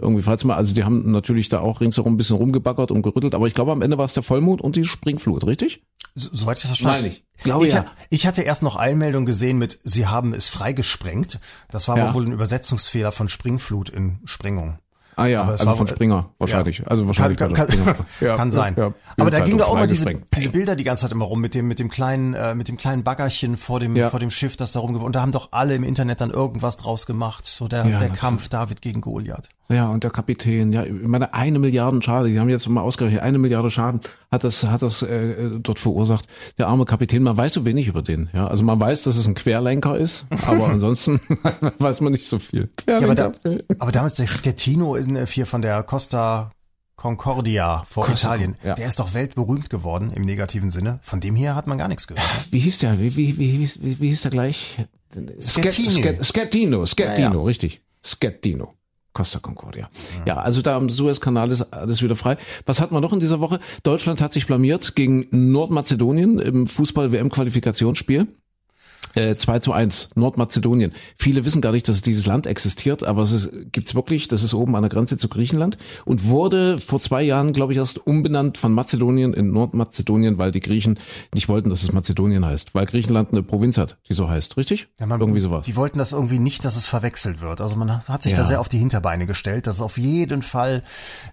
[SPEAKER 2] irgendwie falls mal. Also die haben natürlich da auch ringsherum ein bisschen rumgebaggert und gerüttelt, aber ich glaube am Ende war es der Vollmond und die Springflut, richtig?
[SPEAKER 4] So- Soweit ich das verstanden
[SPEAKER 2] Meine ich. Glaube
[SPEAKER 4] ich,
[SPEAKER 2] ja.
[SPEAKER 4] ha- ich hatte erst noch Eilmeldung gesehen mit, sie haben es freigesprengt. Das war
[SPEAKER 2] Ja.
[SPEAKER 4] wohl ein Übersetzungsfehler von Springflut in Sprengung.
[SPEAKER 2] Ah ja, also
[SPEAKER 4] war-
[SPEAKER 2] von Springer wahrscheinlich.
[SPEAKER 4] Ja.
[SPEAKER 2] Also wahrscheinlich
[SPEAKER 4] kann, kann, kann.
[SPEAKER 2] Ja, <laughs>
[SPEAKER 4] kann sein.
[SPEAKER 2] ja.
[SPEAKER 4] Aber da ging da auch immer diese, diese Bilder die ganze Zeit immer rum mit dem mit dem kleinen äh, mit dem kleinen Baggerchen vor dem vor dem Schiff, das da rumgewohnt. Und da haben doch alle im Internet dann irgendwas draus gemacht. So der der. Kampf David gegen Goliath.
[SPEAKER 2] Ja, und der Kapitän, ja, ich meine, eine Milliarde Schade, die haben jetzt mal ausgerechnet, eine Milliarde Schaden hat das, hat das äh, dort verursacht. Der arme Kapitän, man weiß so wenig über den. Ja, also man weiß, dass es ein Querlenker ist, aber <laughs> ansonsten <laughs> weiß man nicht so viel.
[SPEAKER 4] Ja, aber, da, aber damals der Schettino ist äh, hier von der Costa Concordia vor
[SPEAKER 2] Costa,
[SPEAKER 4] Italien.
[SPEAKER 2] ja.
[SPEAKER 4] Der ist doch weltberühmt geworden im negativen Sinne. Von dem hier hat man gar nichts gehört.
[SPEAKER 2] wie hieß der? Wie, wie, wie, wie, wie, hieß der gleich? Schettino, Schettino,
[SPEAKER 4] Ja, ja.
[SPEAKER 2] richtig. Schettino. Costa Concordia. Ja, also da am Suezkanal ist alles wieder frei. Was hat man noch in dieser Woche? Deutschland hat sich blamiert gegen Nordmazedonien im Fußball-WM-Qualifikationsspiel. Äh, 2 zu 1, Nordmazedonien. Viele wissen gar nicht, dass dieses Land existiert, aber es ist, gibt's wirklich, das ist oben an der Grenze zu Griechenland und wurde vor zwei Jahren, glaube ich, erst umbenannt von Mazedonien in Nordmazedonien, weil die Griechen nicht wollten, dass es Mazedonien heißt, weil Griechenland eine Provinz hat, die so heißt, richtig?
[SPEAKER 4] Ja, man,
[SPEAKER 2] Irgendwie sowas.
[SPEAKER 4] Die wollten das irgendwie nicht, dass es verwechselt wird. Also man hat sich
[SPEAKER 2] Ja.
[SPEAKER 4] da sehr auf die Hinterbeine gestellt, dass auf jeden Fall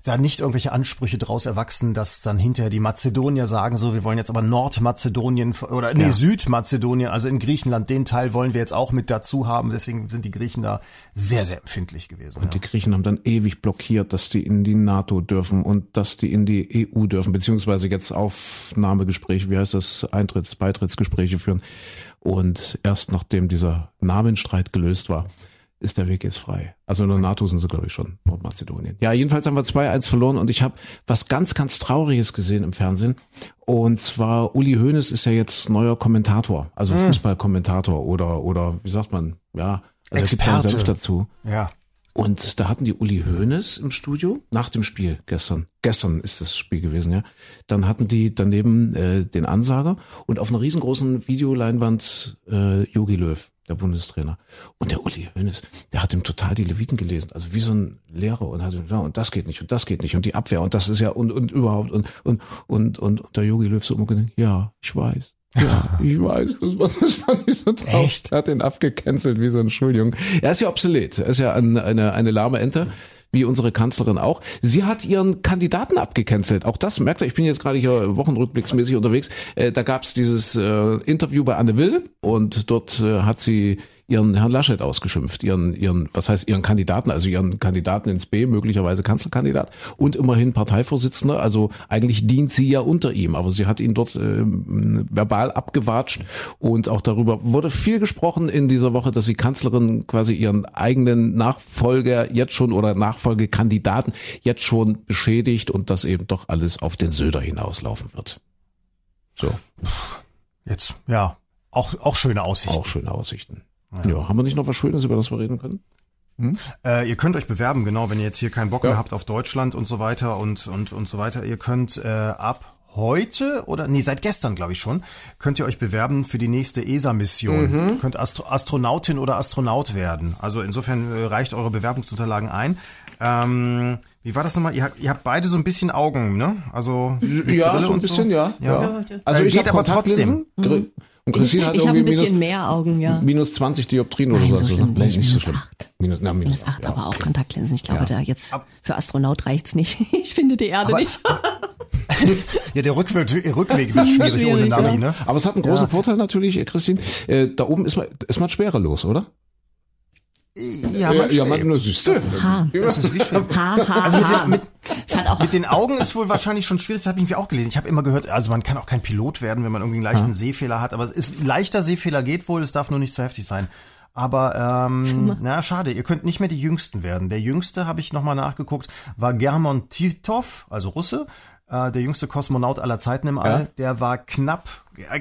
[SPEAKER 4] da nicht irgendwelche Ansprüche draus erwachsen, dass dann hinterher die Mazedonier sagen so, wir wollen jetzt aber Nordmazedonien oder nee,
[SPEAKER 2] Ja.
[SPEAKER 4] Südmazedonien, also in Griechenland, den Teil wollen wir jetzt auch mit dazu haben. Deswegen sind die Griechen da sehr, sehr empfindlich gewesen.
[SPEAKER 2] Und die Griechen haben dann ewig blockiert, dass die in die NATO dürfen und dass die in die EU dürfen, beziehungsweise jetzt Aufnahmegespräche, wie heißt das, Eintritts-, Beitrittsgespräche führen. Und erst nachdem dieser Namenstreit gelöst war, ist der Weg jetzt frei. Also in der NATO sind sie, glaube ich, schon, Nordmazedonien. Ja, jedenfalls haben wir 2-1 verloren und ich habe was ganz, ganz Trauriges gesehen im Fernsehen. Und zwar, Uli Hoeneß ist ja jetzt neuer Kommentator, also
[SPEAKER 4] Hm.
[SPEAKER 2] Fußballkommentator oder, oder wie sagt man, ja, also er gibt
[SPEAKER 4] Experte.
[SPEAKER 2] Senf dazu.
[SPEAKER 4] Ja.
[SPEAKER 2] Und da hatten die Uli Hoeneß im Studio nach dem Spiel gestern. Gestern ist das Spiel gewesen, ja. Dann hatten die daneben äh, den Ansager und auf einer riesengroßen Videoleinwand äh, Jogi Löw, der Bundestrainer. Und der Uli Hoeneß, der hat ihm total die Leviten gelesen, also wie so ein Lehrer und hat ihm, ja, und das geht nicht und das geht nicht und die Abwehr und das ist ja und und überhaupt und und und und der Jogi Löw so immer gedacht, ja, ich weiß. Ja, <laughs> ich weiß, das, war- das fand ich so traurig.
[SPEAKER 4] Echt?
[SPEAKER 2] Er hat ihn abgecancelt wie so ein Schuljung. Er ist ja obsolet. Er ist ja ein, eine, eine lahme Ente, wie unsere Kanzlerin auch. Sie hat ihren Kandidaten abgecancelt. Auch das merkt ihr, ich bin jetzt gerade hier wochenrückblicksmäßig unterwegs. Äh, da gab's dieses äh, Interview bei Anne Will und dort äh, hat sie ihren Herrn Laschet ausgeschimpft, ihren, ihren, was heißt ihren Kandidaten, also ihren Kandidaten ins B, möglicherweise Kanzlerkandidat und immerhin Parteivorsitzender. Also eigentlich dient sie ja unter ihm, aber sie hat ihn dort ähm, verbal abgewatscht und auch darüber wurde viel gesprochen in dieser Woche, dass die Kanzlerin quasi ihren eigenen Nachfolger jetzt schon oder Nachfolgekandidaten jetzt schon beschädigt und dass eben doch alles auf den Söder hinauslaufen wird. So,
[SPEAKER 4] Jetzt, ja. Auch, auch schöne Aussichten.
[SPEAKER 2] auch schöne Aussichten. Ja. haben wir nicht noch was Schönes, über das wir reden können?
[SPEAKER 4] Äh, ihr könnt euch bewerben, genau, wenn ihr jetzt hier keinen Bock mehr habt auf Deutschland und so weiter und, und, und so weiter. Ihr könnt äh, ab heute oder nee, seit gestern glaube ich schon, könnt ihr euch bewerben für die nächste ESA-Mission. Könnt Astro Astronautin oder Astronaut werden. Also insofern äh, reicht eure Bewerbungsunterlagen ein. Ähm, wie war das nochmal? Ihr habt, ihr habt beide so ein bisschen Augen, ne? Also
[SPEAKER 2] Ja,
[SPEAKER 4] Brille
[SPEAKER 2] so ein bisschen, ja. ja. Also
[SPEAKER 4] Äh,
[SPEAKER 2] ich
[SPEAKER 4] geht aber
[SPEAKER 2] Kontaktlinsen. Gr- Und Christine hat
[SPEAKER 3] Ich habe
[SPEAKER 2] irgendwie
[SPEAKER 3] ein bisschen
[SPEAKER 2] minus,
[SPEAKER 3] mehr Augen, ja.
[SPEAKER 2] minus 20 Dioptrien oder
[SPEAKER 3] Nein,
[SPEAKER 2] so.
[SPEAKER 3] so
[SPEAKER 2] Also,
[SPEAKER 3] schlimm
[SPEAKER 2] nee,
[SPEAKER 3] nicht.
[SPEAKER 2] nicht so
[SPEAKER 3] Minus
[SPEAKER 2] schlimm.
[SPEAKER 3] acht.
[SPEAKER 2] Minus, na, minus,
[SPEAKER 3] Minus acht,
[SPEAKER 2] ja.
[SPEAKER 3] aber auch Kontaktlinsen. Ich glaube,
[SPEAKER 2] Ja.
[SPEAKER 3] da jetzt für Astronaut reicht's nicht. <laughs> Ich finde die Erde
[SPEAKER 4] Aber-
[SPEAKER 3] nicht. <laughs>
[SPEAKER 4] Ja, der Rückweg, Rückweg wird schwierig,
[SPEAKER 3] Schwierig,
[SPEAKER 4] ohne Navi,
[SPEAKER 3] ja.
[SPEAKER 4] ne?
[SPEAKER 2] Aber es hat einen großen Vorteil natürlich, äh, Christine. Äh, da oben ist man, ist man schwerelos, oder?
[SPEAKER 4] Ja,
[SPEAKER 2] ja, ja man, nur siehst du.
[SPEAKER 3] Ha.
[SPEAKER 4] Das ist wie schön. Also mit, den- mit, Mit den Augen ist wohl wahrscheinlich schon schwierig, das habe ich mir auch gelesen. Ich habe immer gehört, also man kann auch kein Pilot werden, wenn man irgendwie einen leichten Sehfehler hat, aber es ist leichter Sehfehler geht wohl, es darf nur nicht zu heftig sein. Aber ähm, <laughs> na schade, ihr könnt nicht mehr die Jüngsten werden. Der Jüngste, habe ich nochmal nachgeguckt, war Germon Titov, also Russe, äh, der jüngste Kosmonaut aller Zeiten im All. Der war knapp, äh,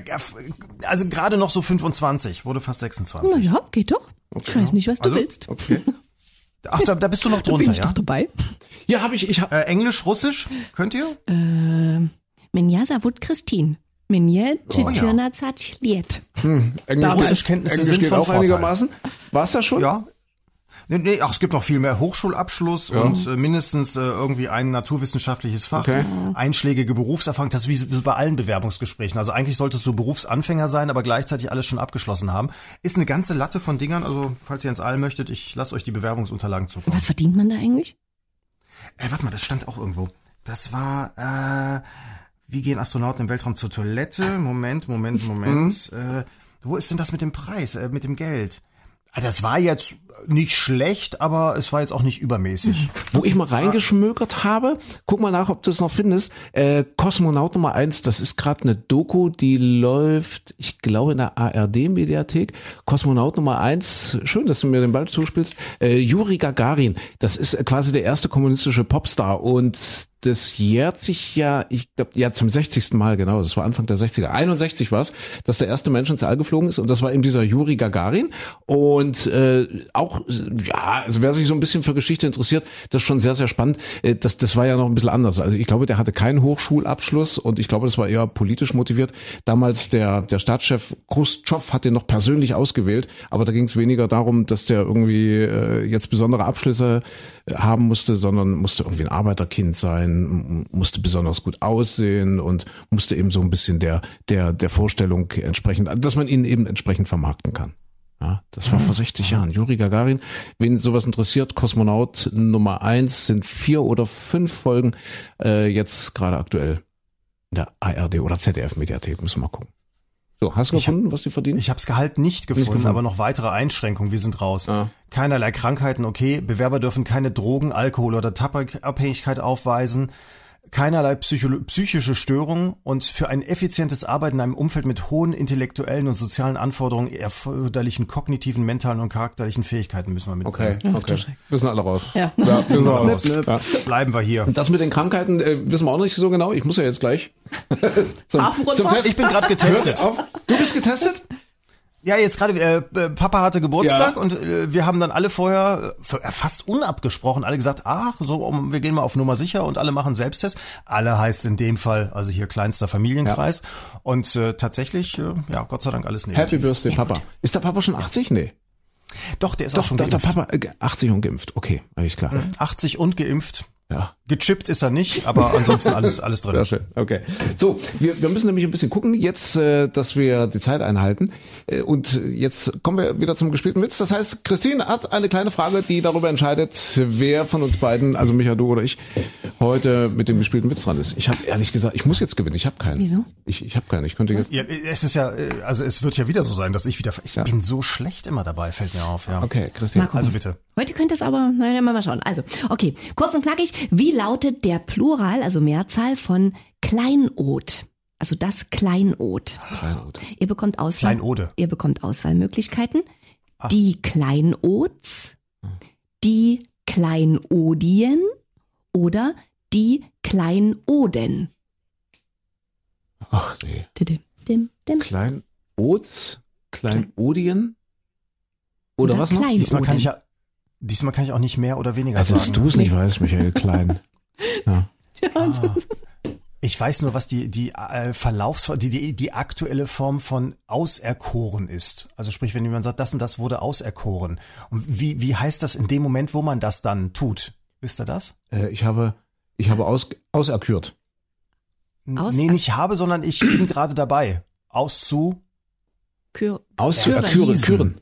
[SPEAKER 4] also gerade noch so 25, wurde fast
[SPEAKER 3] Na
[SPEAKER 4] 26.
[SPEAKER 3] ja, geht doch. Ich weiß nicht, was du
[SPEAKER 4] Also-
[SPEAKER 3] willst.
[SPEAKER 2] Okay.
[SPEAKER 4] Ach, da, da bist du noch
[SPEAKER 3] Da bin
[SPEAKER 4] drunter,
[SPEAKER 3] ich
[SPEAKER 4] ja?
[SPEAKER 3] doch dabei.
[SPEAKER 2] Ja, habe ich, ich habe
[SPEAKER 4] Äh, Englisch, Russisch, könnt ihr?
[SPEAKER 3] Äh, Menja Savut Christine. Menje
[SPEAKER 4] Oh, ja.
[SPEAKER 3] Tschitschirna Zatschliet.
[SPEAKER 2] Englisch,
[SPEAKER 4] Russischkenntnisse
[SPEAKER 2] Englisch
[SPEAKER 4] sind
[SPEAKER 2] geht
[SPEAKER 4] von
[SPEAKER 2] auch
[SPEAKER 4] Vorteil.
[SPEAKER 2] einigermaßen. War's das schon?
[SPEAKER 4] Ja. Nee, nee, ach, es gibt noch viel mehr. Hochschulabschluss und äh, mindestens äh, irgendwie ein naturwissenschaftliches Fach,
[SPEAKER 2] Okay.
[SPEAKER 4] einschlägige Berufserfahrung. Das ist wie, wie bei allen Bewerbungsgesprächen. Also eigentlich solltest du Berufsanfänger sein, aber gleichzeitig alles schon abgeschlossen haben. Ist eine ganze Latte von Dingern. Also falls ihr ins All möchtet, ich lasse euch die Bewerbungsunterlagen zukommen.
[SPEAKER 3] Was verdient man da eigentlich?
[SPEAKER 4] Äh, warte mal, das stand auch irgendwo. Das war, äh, wie gehen Astronauten im Weltraum zur Toilette? Moment, Moment, Moment. Äh, wo ist denn das mit dem Preis, äh, mit dem Geld? Ah, Das war jetzt nicht schlecht, aber es war jetzt auch nicht übermäßig.
[SPEAKER 2] Wo ich mal reingeschmökert habe, guck mal nach, ob du es noch findest. Äh, Kosmonaut Nummer eins, das ist gerade eine Doku, die läuft, ich glaube, in der ARD-Mediathek. Kosmonaut Nummer eins, schön, dass du mir den Ball zuspielst. Äh, Juri Gagarin, das ist quasi der erste kommunistische Popstar und das jährt sich ja, ich glaube, ja zum 60. Mal, genau, das war Anfang der 60er, 61 war es, dass der erste Mensch ins All geflogen ist und das war eben dieser Juri Gagarin und äh, auch, ja, also wer sich so ein bisschen für Geschichte interessiert, das ist schon sehr, sehr spannend. Äh, das, das war ja noch ein bisschen anders. Also ich glaube, der hatte keinen Hochschulabschluss und ich glaube, das war eher politisch motiviert. Damals der, der Staatschef Khrushchev hat den noch persönlich ausgewählt, aber da ging es weniger darum, dass der irgendwie äh, jetzt besondere Abschlüsse äh, haben musste, sondern musste irgendwie ein Arbeiterkind sein, musste besonders gut aussehen und musste eben so ein bisschen der, der, der Vorstellung entsprechend, dass man ihn eben entsprechend vermarkten kann. Ja, das war vor 60 Jahren. Juri Gagarin, wen sowas interessiert, Kosmonaut Nummer eins sind vier oder fünf Folgen äh, jetzt gerade aktuell in der ARD oder ZDF Mediathek, müssen wir mal gucken. So, hast du
[SPEAKER 4] Ich hab-
[SPEAKER 2] gefunden, was die verdienen?
[SPEAKER 4] Ich habe es Gehalt nicht gefunden,
[SPEAKER 2] gefunden.
[SPEAKER 4] aber noch weitere Einschränkungen. Wir sind raus.
[SPEAKER 2] Ah.
[SPEAKER 4] Keinerlei Krankheiten, okay. Bewerber dürfen keine Drogen, Alkohol oder Tabakabhängigkeit aufweisen. Keinerlei psychische Störungen und für ein effizientes Arbeiten in einem Umfeld mit hohen intellektuellen und sozialen Anforderungen erforderlichen kognitiven, mentalen und charakterlichen Fähigkeiten müssen wir mit.
[SPEAKER 2] Okay, okay. Wir sind alle raus.
[SPEAKER 3] Ja.
[SPEAKER 2] wir sind alle raus. Ja.
[SPEAKER 4] Bleiben wir hier.
[SPEAKER 2] Das mit den Krankheiten äh, wissen wir auch nicht so genau. Ich muss ja jetzt gleich <laughs> zum,
[SPEAKER 3] Hafenrundfahrt?
[SPEAKER 4] Ich bin gerade getestet.
[SPEAKER 2] Du bist getestet?
[SPEAKER 4] Ja, jetzt gerade, äh, äh, Papa hatte Geburtstag
[SPEAKER 2] Ja.
[SPEAKER 4] und äh, wir haben dann alle vorher äh, f- fast unabgesprochen alle gesagt, ach, so, um, wir gehen mal auf Nummer sicher und alle machen Selbsttest. Alle heißt in dem Fall, also hier kleinster Familienkreis. Und äh, tatsächlich, äh, ja, Gott sei Dank alles
[SPEAKER 2] Happy
[SPEAKER 4] negativ.
[SPEAKER 2] Birthday, Papa. Ist der Papa schon 80? Nee.
[SPEAKER 4] Doch, der ist auch
[SPEAKER 2] Doch,
[SPEAKER 4] schon
[SPEAKER 2] doch, der
[SPEAKER 4] geimpft.
[SPEAKER 2] Papa äh, 80 und geimpft. Okay, alles klar.
[SPEAKER 4] 80 und geimpft.
[SPEAKER 2] Ja.
[SPEAKER 4] Gechippt ist er nicht, aber ansonsten <laughs> alles, alles drin.
[SPEAKER 2] Sehr schön. Okay. So, wir, wir müssen nämlich ein bisschen gucken, jetzt, äh, dass wir die Zeit einhalten. Äh, und jetzt kommen wir wieder zum gespielten Witz. Das heißt, Christine hat eine kleine Frage, die darüber entscheidet, wer von uns beiden, also Micha, du oder ich, heute mit dem gespielten Witz dran ist. Ich habe ehrlich gesagt, ich muss jetzt gewinnen. Ich habe keinen.
[SPEAKER 3] Wieso?
[SPEAKER 2] Ich, ich habe keinen. Ich könnte jetzt.
[SPEAKER 4] Ja, es ist ja, äh, also es wird ja wieder so sein, dass ich wieder, ich
[SPEAKER 2] Ja.
[SPEAKER 4] bin so schlecht immer dabei, fällt mir auf, ja.
[SPEAKER 2] Okay,
[SPEAKER 3] gucken.
[SPEAKER 4] Also bitte.
[SPEAKER 3] Heute könnte es aber, naja, mal schauen. Also, okay, kurz und knackig. Wie lautet der Plural, also Mehrzahl von Kleinod? Also das Kleinod.
[SPEAKER 2] Kleinod.
[SPEAKER 3] Ihr bekommt Auswahl.
[SPEAKER 4] Kleinode.
[SPEAKER 3] Ihr bekommt Auswahlmöglichkeiten. Die Kleinods, die Kleinodien oder die Kleinoden.
[SPEAKER 2] Ach nee.
[SPEAKER 3] Dim, dim, dim.
[SPEAKER 2] Kleinods, Kleinodien oder, was noch?
[SPEAKER 3] Kleinoden.
[SPEAKER 4] Diesmal kann ich ja, diesmal kann ich auch nicht mehr oder weniger
[SPEAKER 2] Also, dass
[SPEAKER 4] sagen.
[SPEAKER 2] du es nicht weißt, Michael Klein. <laughs> Ja.
[SPEAKER 4] Ich weiß nur, was die die äh, Verlaufs die, die die aktuelle Form von auserkoren ist. Also sprich, wenn jemand sagt, das und das wurde auserkoren. Und wie wie heißt das in dem Moment, wo man das dann tut? Wisst ihr das?
[SPEAKER 2] Äh, ich habe, ich habe aus, auserkürt.
[SPEAKER 3] Aus-
[SPEAKER 4] nee, nicht habe, sondern ich bin <clears throat> gerade dabei. Auszu
[SPEAKER 3] Kür
[SPEAKER 2] Auserküren,
[SPEAKER 3] Küren.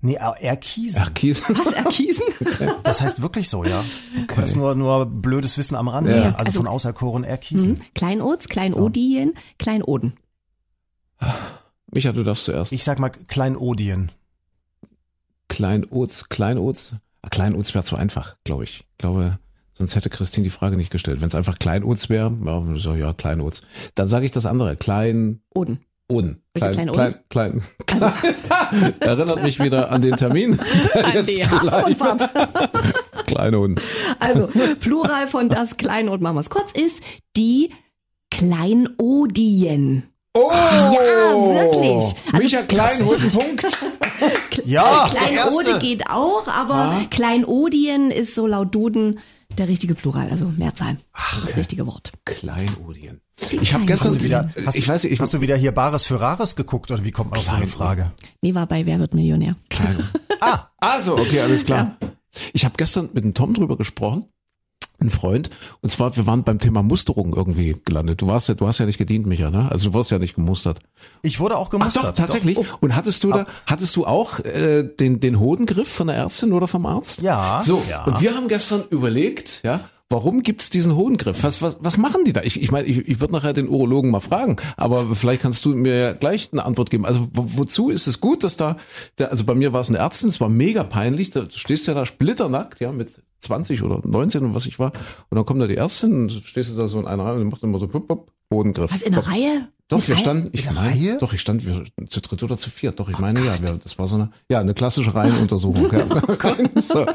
[SPEAKER 4] Nee, erkiesen.
[SPEAKER 2] Kies.
[SPEAKER 3] Was erkiesen? <laughs>
[SPEAKER 4] Das heißt wirklich so, ja. Das ist nur nur blödes Wissen am Rande.
[SPEAKER 2] Ja.
[SPEAKER 4] Also,
[SPEAKER 3] Also-
[SPEAKER 4] von auserkoren erkiesen.
[SPEAKER 3] Hm? Kleinods, Kleinodien, Kleinoden.
[SPEAKER 2] Micha, du darfst zuerst.
[SPEAKER 4] Ich sag mal Kleinodien.
[SPEAKER 2] Kleinods, Kleinods. Kleinods wäre zu einfach, glaube ich. Ich glaube, sonst hätte Christine die Frage nicht gestellt. Wenn es einfach Kleinods wäre, ja, so, ja, Kleinods. Dann sage ich das andere. Klein,
[SPEAKER 3] Oden.
[SPEAKER 2] Oden.
[SPEAKER 3] Du
[SPEAKER 2] Klein, klein, klein. <laughs> Erinnert mich wieder an den Termin. <laughs>
[SPEAKER 3] An die Hafenrundfahrt. <laughs>
[SPEAKER 2] Kleinoden.
[SPEAKER 3] Also, Plural von das Kleinod, machen wir es kurz, ist die Kleinodien.
[SPEAKER 2] Oh!
[SPEAKER 3] Ja, wirklich. Also
[SPEAKER 2] Micha Klein holt einen Punkt. <laughs>
[SPEAKER 4] Ja, der
[SPEAKER 3] Kleinode geht auch, aber Kleinodien ist so laut Duden der richtige Plural, also Mehrzahl. das richtige Wort.
[SPEAKER 2] Kleinodien. Ich habe
[SPEAKER 3] Klein-
[SPEAKER 2] gestern,
[SPEAKER 4] Hast wieder, hast,
[SPEAKER 2] ich weiß nicht, ich
[SPEAKER 4] hast du wieder hier Bares für Rares geguckt oder wie kommt man auf so eine Frage?
[SPEAKER 3] Nee, war bei Wer wird Millionär?
[SPEAKER 4] Ah,
[SPEAKER 2] Also, okay, alles klar. Ich habe gestern mit dem Tom drüber gesprochen, ein Freund, und zwar wir waren beim Thema Musterung irgendwie gelandet. Du warst ja, du hast ja nicht gedient, Micha, ne? Also du wirst ja nicht gemustert.
[SPEAKER 4] ich wurde auch
[SPEAKER 2] Ach
[SPEAKER 4] gemustert.
[SPEAKER 2] doch, tatsächlich. Und hattest du da, hattest du auch äh, den den Hodengriff von der Ärztin oder vom Arzt?
[SPEAKER 4] Ja,
[SPEAKER 2] So.
[SPEAKER 4] ja.
[SPEAKER 2] Und wir haben gestern überlegt, ja. Warum gibt's diesen Hodengriff? Was, was, was machen die da? Ich, ich meine, ich, ich würde nachher den Urologen mal fragen, aber vielleicht kannst du mir ja gleich eine Antwort geben. Also wo, wozu ist es gut, dass da, der, also bei mir war es eine Ärztin, es war mega peinlich, da, du stehst ja da splitternackt, ja, mit 20 oder 19 und was ich war, und dann kommt da die Ärztin und stehst du da so in einer Reihe und macht immer so pup, pup, Hodengriff.
[SPEAKER 3] Was, in der
[SPEAKER 2] Pup.
[SPEAKER 3] Reihe?
[SPEAKER 2] Doch, wir standen, ich
[SPEAKER 4] der
[SPEAKER 2] meine,
[SPEAKER 4] Reihe?
[SPEAKER 2] doch, ich stand wir, zu dritt oder zu viert. Doch, ich meine, ja, wir, das war so eine, ja, eine klassische Reihenuntersuchung. ja. <laughs> <laughs> so,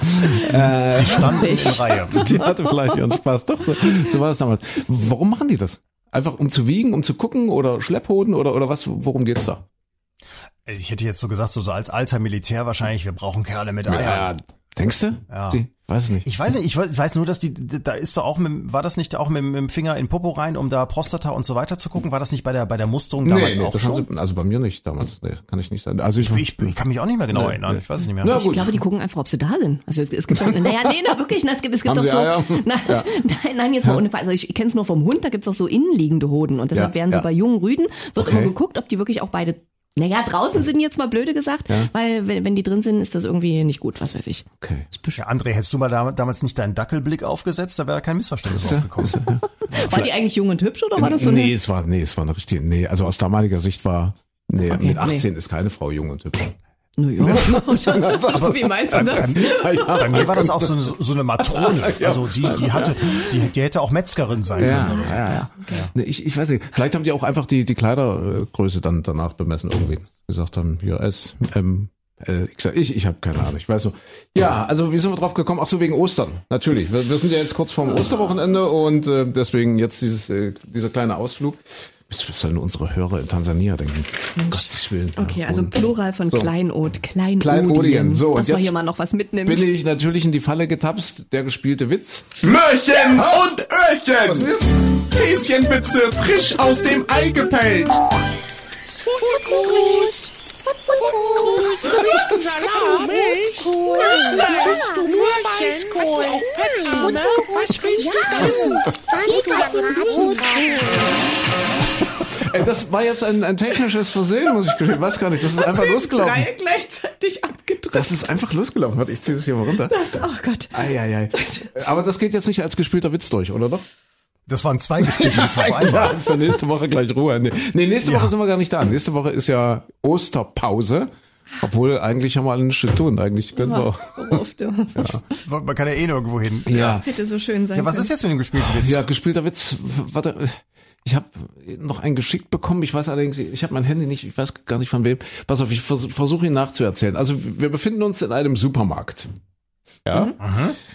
[SPEAKER 2] äh,
[SPEAKER 4] Sie standen in Reihe. <laughs>
[SPEAKER 2] die hatte vielleicht ihren Spaß. Doch, so, so war das damals. Warum machen die das? Einfach um zu wiegen, um zu gucken oder Schlepphoden oder, oder was? Worum geht's da?
[SPEAKER 4] Ich hätte jetzt so gesagt, so, so als alter Militär wahrscheinlich, wir brauchen Kerle mit Eiern.
[SPEAKER 2] Denkst du?
[SPEAKER 4] Ja.
[SPEAKER 2] Die, weiß nicht.
[SPEAKER 4] Ich weiß nicht, ich weiß nur, dass die, da ist doch auch mit, war das nicht auch mit, mit dem Finger in Popo rein, um da Prostata und so weiter zu gucken? War das nicht bei der, bei der Musterung damals auch
[SPEAKER 2] das
[SPEAKER 4] schon?
[SPEAKER 2] sie, also bei mir nicht damals. Nee, kann ich nicht sagen. Also ich,
[SPEAKER 4] Ich, ich kann mich auch nicht mehr genau
[SPEAKER 2] Nee,
[SPEAKER 4] erinnern.
[SPEAKER 2] nee.
[SPEAKER 4] Ich weiß es nicht mehr.
[SPEAKER 2] Na
[SPEAKER 3] Ich glaube, die gucken einfach, ob sie da sind. Also es, es gibt doch, <laughs> naja, nee, na, wirklich, na, es gibt, es gibt
[SPEAKER 2] Haben
[SPEAKER 3] doch so, <laughs> na,
[SPEAKER 2] Ja.
[SPEAKER 3] nein, nein, jetzt mal ohne Fall. Also ich kenne es nur vom Hund, da gibt's auch so innenliegende Hoden und deshalb
[SPEAKER 2] Ja,
[SPEAKER 3] werden so
[SPEAKER 2] ja.
[SPEAKER 3] bei jungen Rüden, wird
[SPEAKER 2] Okay.
[SPEAKER 3] immer geguckt, ob die wirklich auch beide, naja, draußen sind jetzt mal blöde gesagt, weil wenn, wenn die drin sind, ist das irgendwie nicht gut, was weiß ich.
[SPEAKER 2] okay.
[SPEAKER 4] Ja, André, hättest du mal da, damals nicht deinen Dackelblick aufgesetzt, da wäre kein Missverständnis aufgekommen.
[SPEAKER 2] Ist, ja. <laughs>
[SPEAKER 3] War die eigentlich jung und hübsch oder war das so
[SPEAKER 2] nee,
[SPEAKER 3] eine?
[SPEAKER 2] es war, nee, es war eine richtige, nee, also aus damaliger Sicht war, nee,
[SPEAKER 3] Okay,
[SPEAKER 2] mit 18 ist keine Frau jung und hübsch.
[SPEAKER 3] Naja, <laughs> wie meinst du das? <laughs>
[SPEAKER 4] Bei mir war das auch so eine, so eine Matrone. <laughs> Also die, die hatte, die, die hätte auch Metzgerin sein
[SPEAKER 2] Ja,
[SPEAKER 4] können.
[SPEAKER 2] ja, ja. Nee, ich, ich weiß nicht, vielleicht haben die auch einfach die, die Kleidergröße dann danach bemessen irgendwie. Gesagt haben, hier S, M, L, ich, ich habe keine Ahnung, ich weiß so. Ja, also wie sind wir drauf gekommen? Ach so, wegen Ostern, natürlich. Wir, wir sind ja jetzt kurz vorm Osterwochenende und äh, deswegen jetzt dieses, äh, dieser kleine Ausflug. Was sollen unsere Hörer in Tansania denken? Gottes Willen.
[SPEAKER 3] Okay,
[SPEAKER 2] Ja,
[SPEAKER 3] also Plural von
[SPEAKER 2] So.
[SPEAKER 3] Kleinod, Kleinodien.
[SPEAKER 2] Kleinodien. So, und
[SPEAKER 3] dass man
[SPEAKER 2] jetzt
[SPEAKER 3] hier mal noch was mitnimmt.
[SPEAKER 2] bin ich natürlich in die Falle getapst, der gespielte Witz.
[SPEAKER 5] Möhrchen und Öhrchen. Häschenwitze frisch aus dem Ei gepellt.
[SPEAKER 7] Kuckuck.
[SPEAKER 6] Willst du Salat? Willst du? Fettarme? Was willst du essen?
[SPEAKER 7] Paprikabraten.
[SPEAKER 2] Ey, das war jetzt ein, ein technisches Versehen, muss ich gestehen. Ich weiß gar nicht, das ist einfach losgelaufen.
[SPEAKER 3] Drei gleichzeitig abgedrückt.
[SPEAKER 2] Das ist einfach losgelaufen. Warte, ich ziehe das hier mal runter.
[SPEAKER 3] Das, oh Gott.
[SPEAKER 2] Eieiei. <laughs> Aber das geht jetzt nicht als gespielter Witz durch, oder doch?
[SPEAKER 4] Das waren zwei gespielte Witze auf <laughs> einmal.
[SPEAKER 2] Ja, <laughs> für nächste Woche gleich Ruhe. Nee, nee nächste Woche sind wir gar nicht da. Nächste Woche ist ja Osterpause. Obwohl, eigentlich haben wir alle nichts zu tun. Eigentlich können wir.
[SPEAKER 3] Worauf du
[SPEAKER 4] Man kann ja eh nirgendwo hin.
[SPEAKER 2] Ja.
[SPEAKER 3] hätte so schön sein
[SPEAKER 4] Ja, was
[SPEAKER 3] können.
[SPEAKER 4] ist jetzt mit dem gespielten Witz?
[SPEAKER 2] Ja, gespielter Witz. Warte, ich habe noch einen geschickt bekommen. Ich weiß allerdings, ich habe mein Handy nicht, ich weiß gar nicht von wem. Pass auf, ich vers versuche ihn nachzuerzählen. Also wir befinden uns in einem Supermarkt. Ja,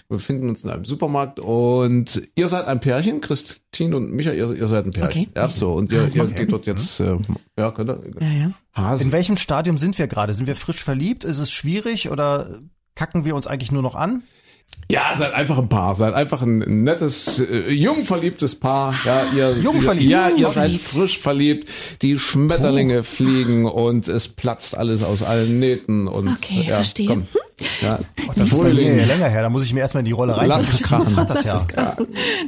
[SPEAKER 2] wir befinden uns in einem Supermarkt und ihr seid ein Pärchen, Christine und Micha, ihr, ihr seid ein Pärchen.
[SPEAKER 3] Okay.
[SPEAKER 2] Ja, so und ihr, ihr geht dort jetzt, äh, ja, könnt ihr,
[SPEAKER 3] Ja, ja.
[SPEAKER 2] Hase.
[SPEAKER 4] In welchem Stadium sind wir gerade? Sind wir frisch verliebt? Ist es schwierig oder kacken wir uns eigentlich nur noch an?
[SPEAKER 2] Ja, seid einfach ein Paar, seid einfach ein nettes, äh, jung verliebtes Paar. Ja, ihr,
[SPEAKER 4] Jung verliebt.
[SPEAKER 2] Ja, ihr seid frisch verliebt. Die Schmetterlinge fliegen und es platzt alles aus allen Nähten und
[SPEAKER 3] Okay,
[SPEAKER 2] ja,
[SPEAKER 3] verstehe.
[SPEAKER 2] Komm. Ja,
[SPEAKER 4] Das ist bei mir ja länger her. Da muss ich mir erstmal in die Rolle rein.
[SPEAKER 2] Lass es krachen.
[SPEAKER 4] hat das ja.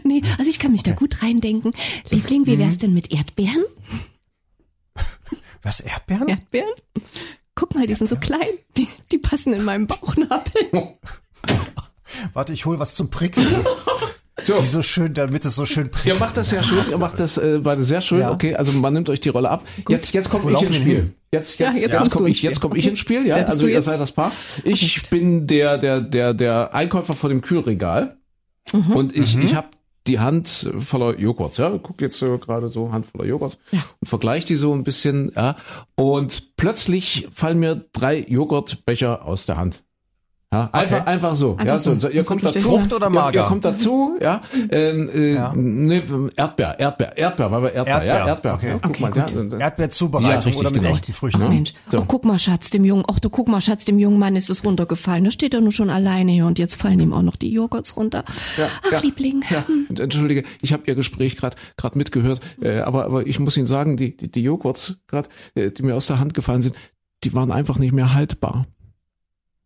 [SPEAKER 3] Nee, also ich kann mich da gut reindenken. Liebling, wie wär's denn mit Erdbeeren?
[SPEAKER 4] Was, Erdbeeren?
[SPEAKER 3] Erdbeeren? Guck mal, die sind so klein. Die, die passen in meinem Bauchnabel. <laughs>
[SPEAKER 4] Warte, ich hol was zum Prickeln. <laughs>
[SPEAKER 2] So.
[SPEAKER 4] Die so schön, damit es so schön
[SPEAKER 2] Ihr
[SPEAKER 4] prickelt.
[SPEAKER 2] macht das sehr schön, ihr macht das äh, beide sehr schön.
[SPEAKER 4] Ja.
[SPEAKER 2] Okay, also man nimmt euch die Rolle ab. Jetzt, jetzt komme ich ins Spiel.
[SPEAKER 4] hin?
[SPEAKER 2] Jetzt,
[SPEAKER 3] Ja,
[SPEAKER 2] jetzt,
[SPEAKER 3] jetzt
[SPEAKER 2] jetzt,
[SPEAKER 3] du
[SPEAKER 2] komme ich, jetzt komme ich ins Spiel. Ja, also ihr
[SPEAKER 3] jetzt?
[SPEAKER 2] seid das Paar. Ich bin der, der, der, der Einkäufer vor dem Kühlregal
[SPEAKER 3] Mhm.
[SPEAKER 2] und ich, ich habe die Hand voller Joghurts. Ja, guck jetzt so gerade so Hand voller Joghurts und vergleiche die so ein bisschen. Ja, und plötzlich fallen mir drei Joghurtbecher aus der Hand. Ja, einfach, einfach so.
[SPEAKER 3] Einfach
[SPEAKER 2] ja, so.
[SPEAKER 3] so.
[SPEAKER 2] Ihr kommt dazu.
[SPEAKER 4] Frucht oder
[SPEAKER 2] Ihr,
[SPEAKER 4] mager?
[SPEAKER 2] ihr kommt dazu, ja. Ähm, äh,
[SPEAKER 4] Ja.
[SPEAKER 2] Ne, Erdbeer, Erdbeer, Erdbeer, weil wir Erdbeer, ja,
[SPEAKER 4] Erdbeer,
[SPEAKER 2] Erdbeer.
[SPEAKER 4] okay.
[SPEAKER 2] Ja, guck
[SPEAKER 3] Okay,
[SPEAKER 2] mal, ja.
[SPEAKER 3] gut.
[SPEAKER 2] Ja,
[SPEAKER 4] Erdbeerzubereitung
[SPEAKER 2] Ja, richtig,
[SPEAKER 4] oder mit
[SPEAKER 2] genau.
[SPEAKER 4] echten Früchten.
[SPEAKER 2] Ja.
[SPEAKER 3] Mensch,
[SPEAKER 2] So.
[SPEAKER 3] oh guck mal, Schatz, dem Jungen, ach du guck mal, Schatz, dem jungen Mann ist es runtergefallen. Da steht er nur schon alleine hier und jetzt fallen ihm auch noch die Joghurts runter. ach,
[SPEAKER 2] ja.
[SPEAKER 3] Liebling.
[SPEAKER 2] Ja, und entschuldige, ich habe Ihr Gespräch gerade gerade mitgehört, äh, aber aber ich muss Ihnen sagen, die die, die Joghurts gerade, äh, die mir aus der Hand gefallen sind, die waren einfach nicht mehr haltbar.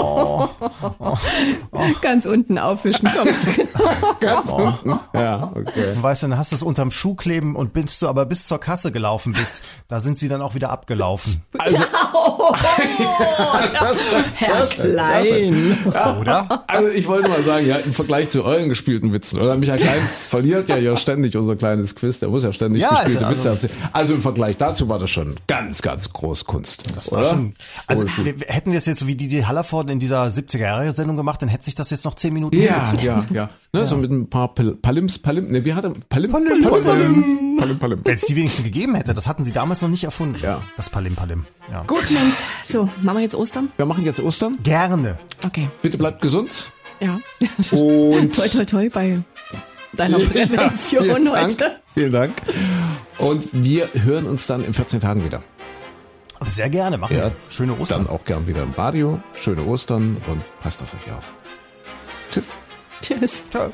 [SPEAKER 2] <laughs>
[SPEAKER 3] Ganz unten aufwischen, komm. <laughs>
[SPEAKER 2] Ganz unten. Ja, okay.
[SPEAKER 4] Und weißt du, dann hast du es unterm Schuh kleben und bist du aber bis zur Kasse gelaufen bist, da sind sie dann auch wieder abgelaufen.
[SPEAKER 2] Also, <laughs>
[SPEAKER 3] Herr Klein.
[SPEAKER 4] Oder?
[SPEAKER 2] Also ich wollte mal sagen, ja, im Vergleich zu euren gespielten Witzen, oder Michael Klein verliert ja ja ständig unser kleines Quiz, der muss ja ständig
[SPEAKER 4] Ja,
[SPEAKER 2] gespielte
[SPEAKER 4] also-
[SPEAKER 2] Witze erzählen. Also im Vergleich dazu war das schon ganz, ganz Großkunst.
[SPEAKER 4] Das war
[SPEAKER 2] oder?
[SPEAKER 4] schon. Also
[SPEAKER 2] Wohl schon.
[SPEAKER 4] wir, wir hätten wir es jetzt so wie die, die Hallervorden in dieser 70er-Jahre-Sendung gemacht, dann hätte sich das jetzt noch zehn Minuten
[SPEAKER 2] Ja,
[SPEAKER 4] hingezogen.
[SPEAKER 2] ja, ja. Ne, So mit ein paar Pal Palims, Palim, ne, wie hat er? Palim, Palim, Palim, Palim, Palim, Palim.
[SPEAKER 4] Wenn es die wenigstens gegeben hätte, das hatten sie damals noch nicht erfunden.
[SPEAKER 2] Ja.
[SPEAKER 4] Das Palim Palim. Ja.
[SPEAKER 2] Gut,
[SPEAKER 3] Mensch, so, machen wir jetzt Ostern?
[SPEAKER 2] wir machen jetzt Ostern.
[SPEAKER 4] Gerne.
[SPEAKER 3] Okay.
[SPEAKER 2] Bitte bleibt gesund.
[SPEAKER 3] Ja.
[SPEAKER 2] Und <laughs>
[SPEAKER 3] toi, toi, toi bei deiner
[SPEAKER 2] Ja,
[SPEAKER 3] Prävention
[SPEAKER 2] vielen Dank,
[SPEAKER 3] heute.
[SPEAKER 2] Vielen Dank. Und wir hören uns dann in 14 Tagen wieder.
[SPEAKER 4] Aber sehr gerne. Machen
[SPEAKER 2] Ja,
[SPEAKER 4] wir. Schöne Ostern.
[SPEAKER 2] Dann auch gern wieder im Radio. Schöne Ostern und passt auf euch auf. Tschüss.
[SPEAKER 3] Tschüss.
[SPEAKER 4] Ciao.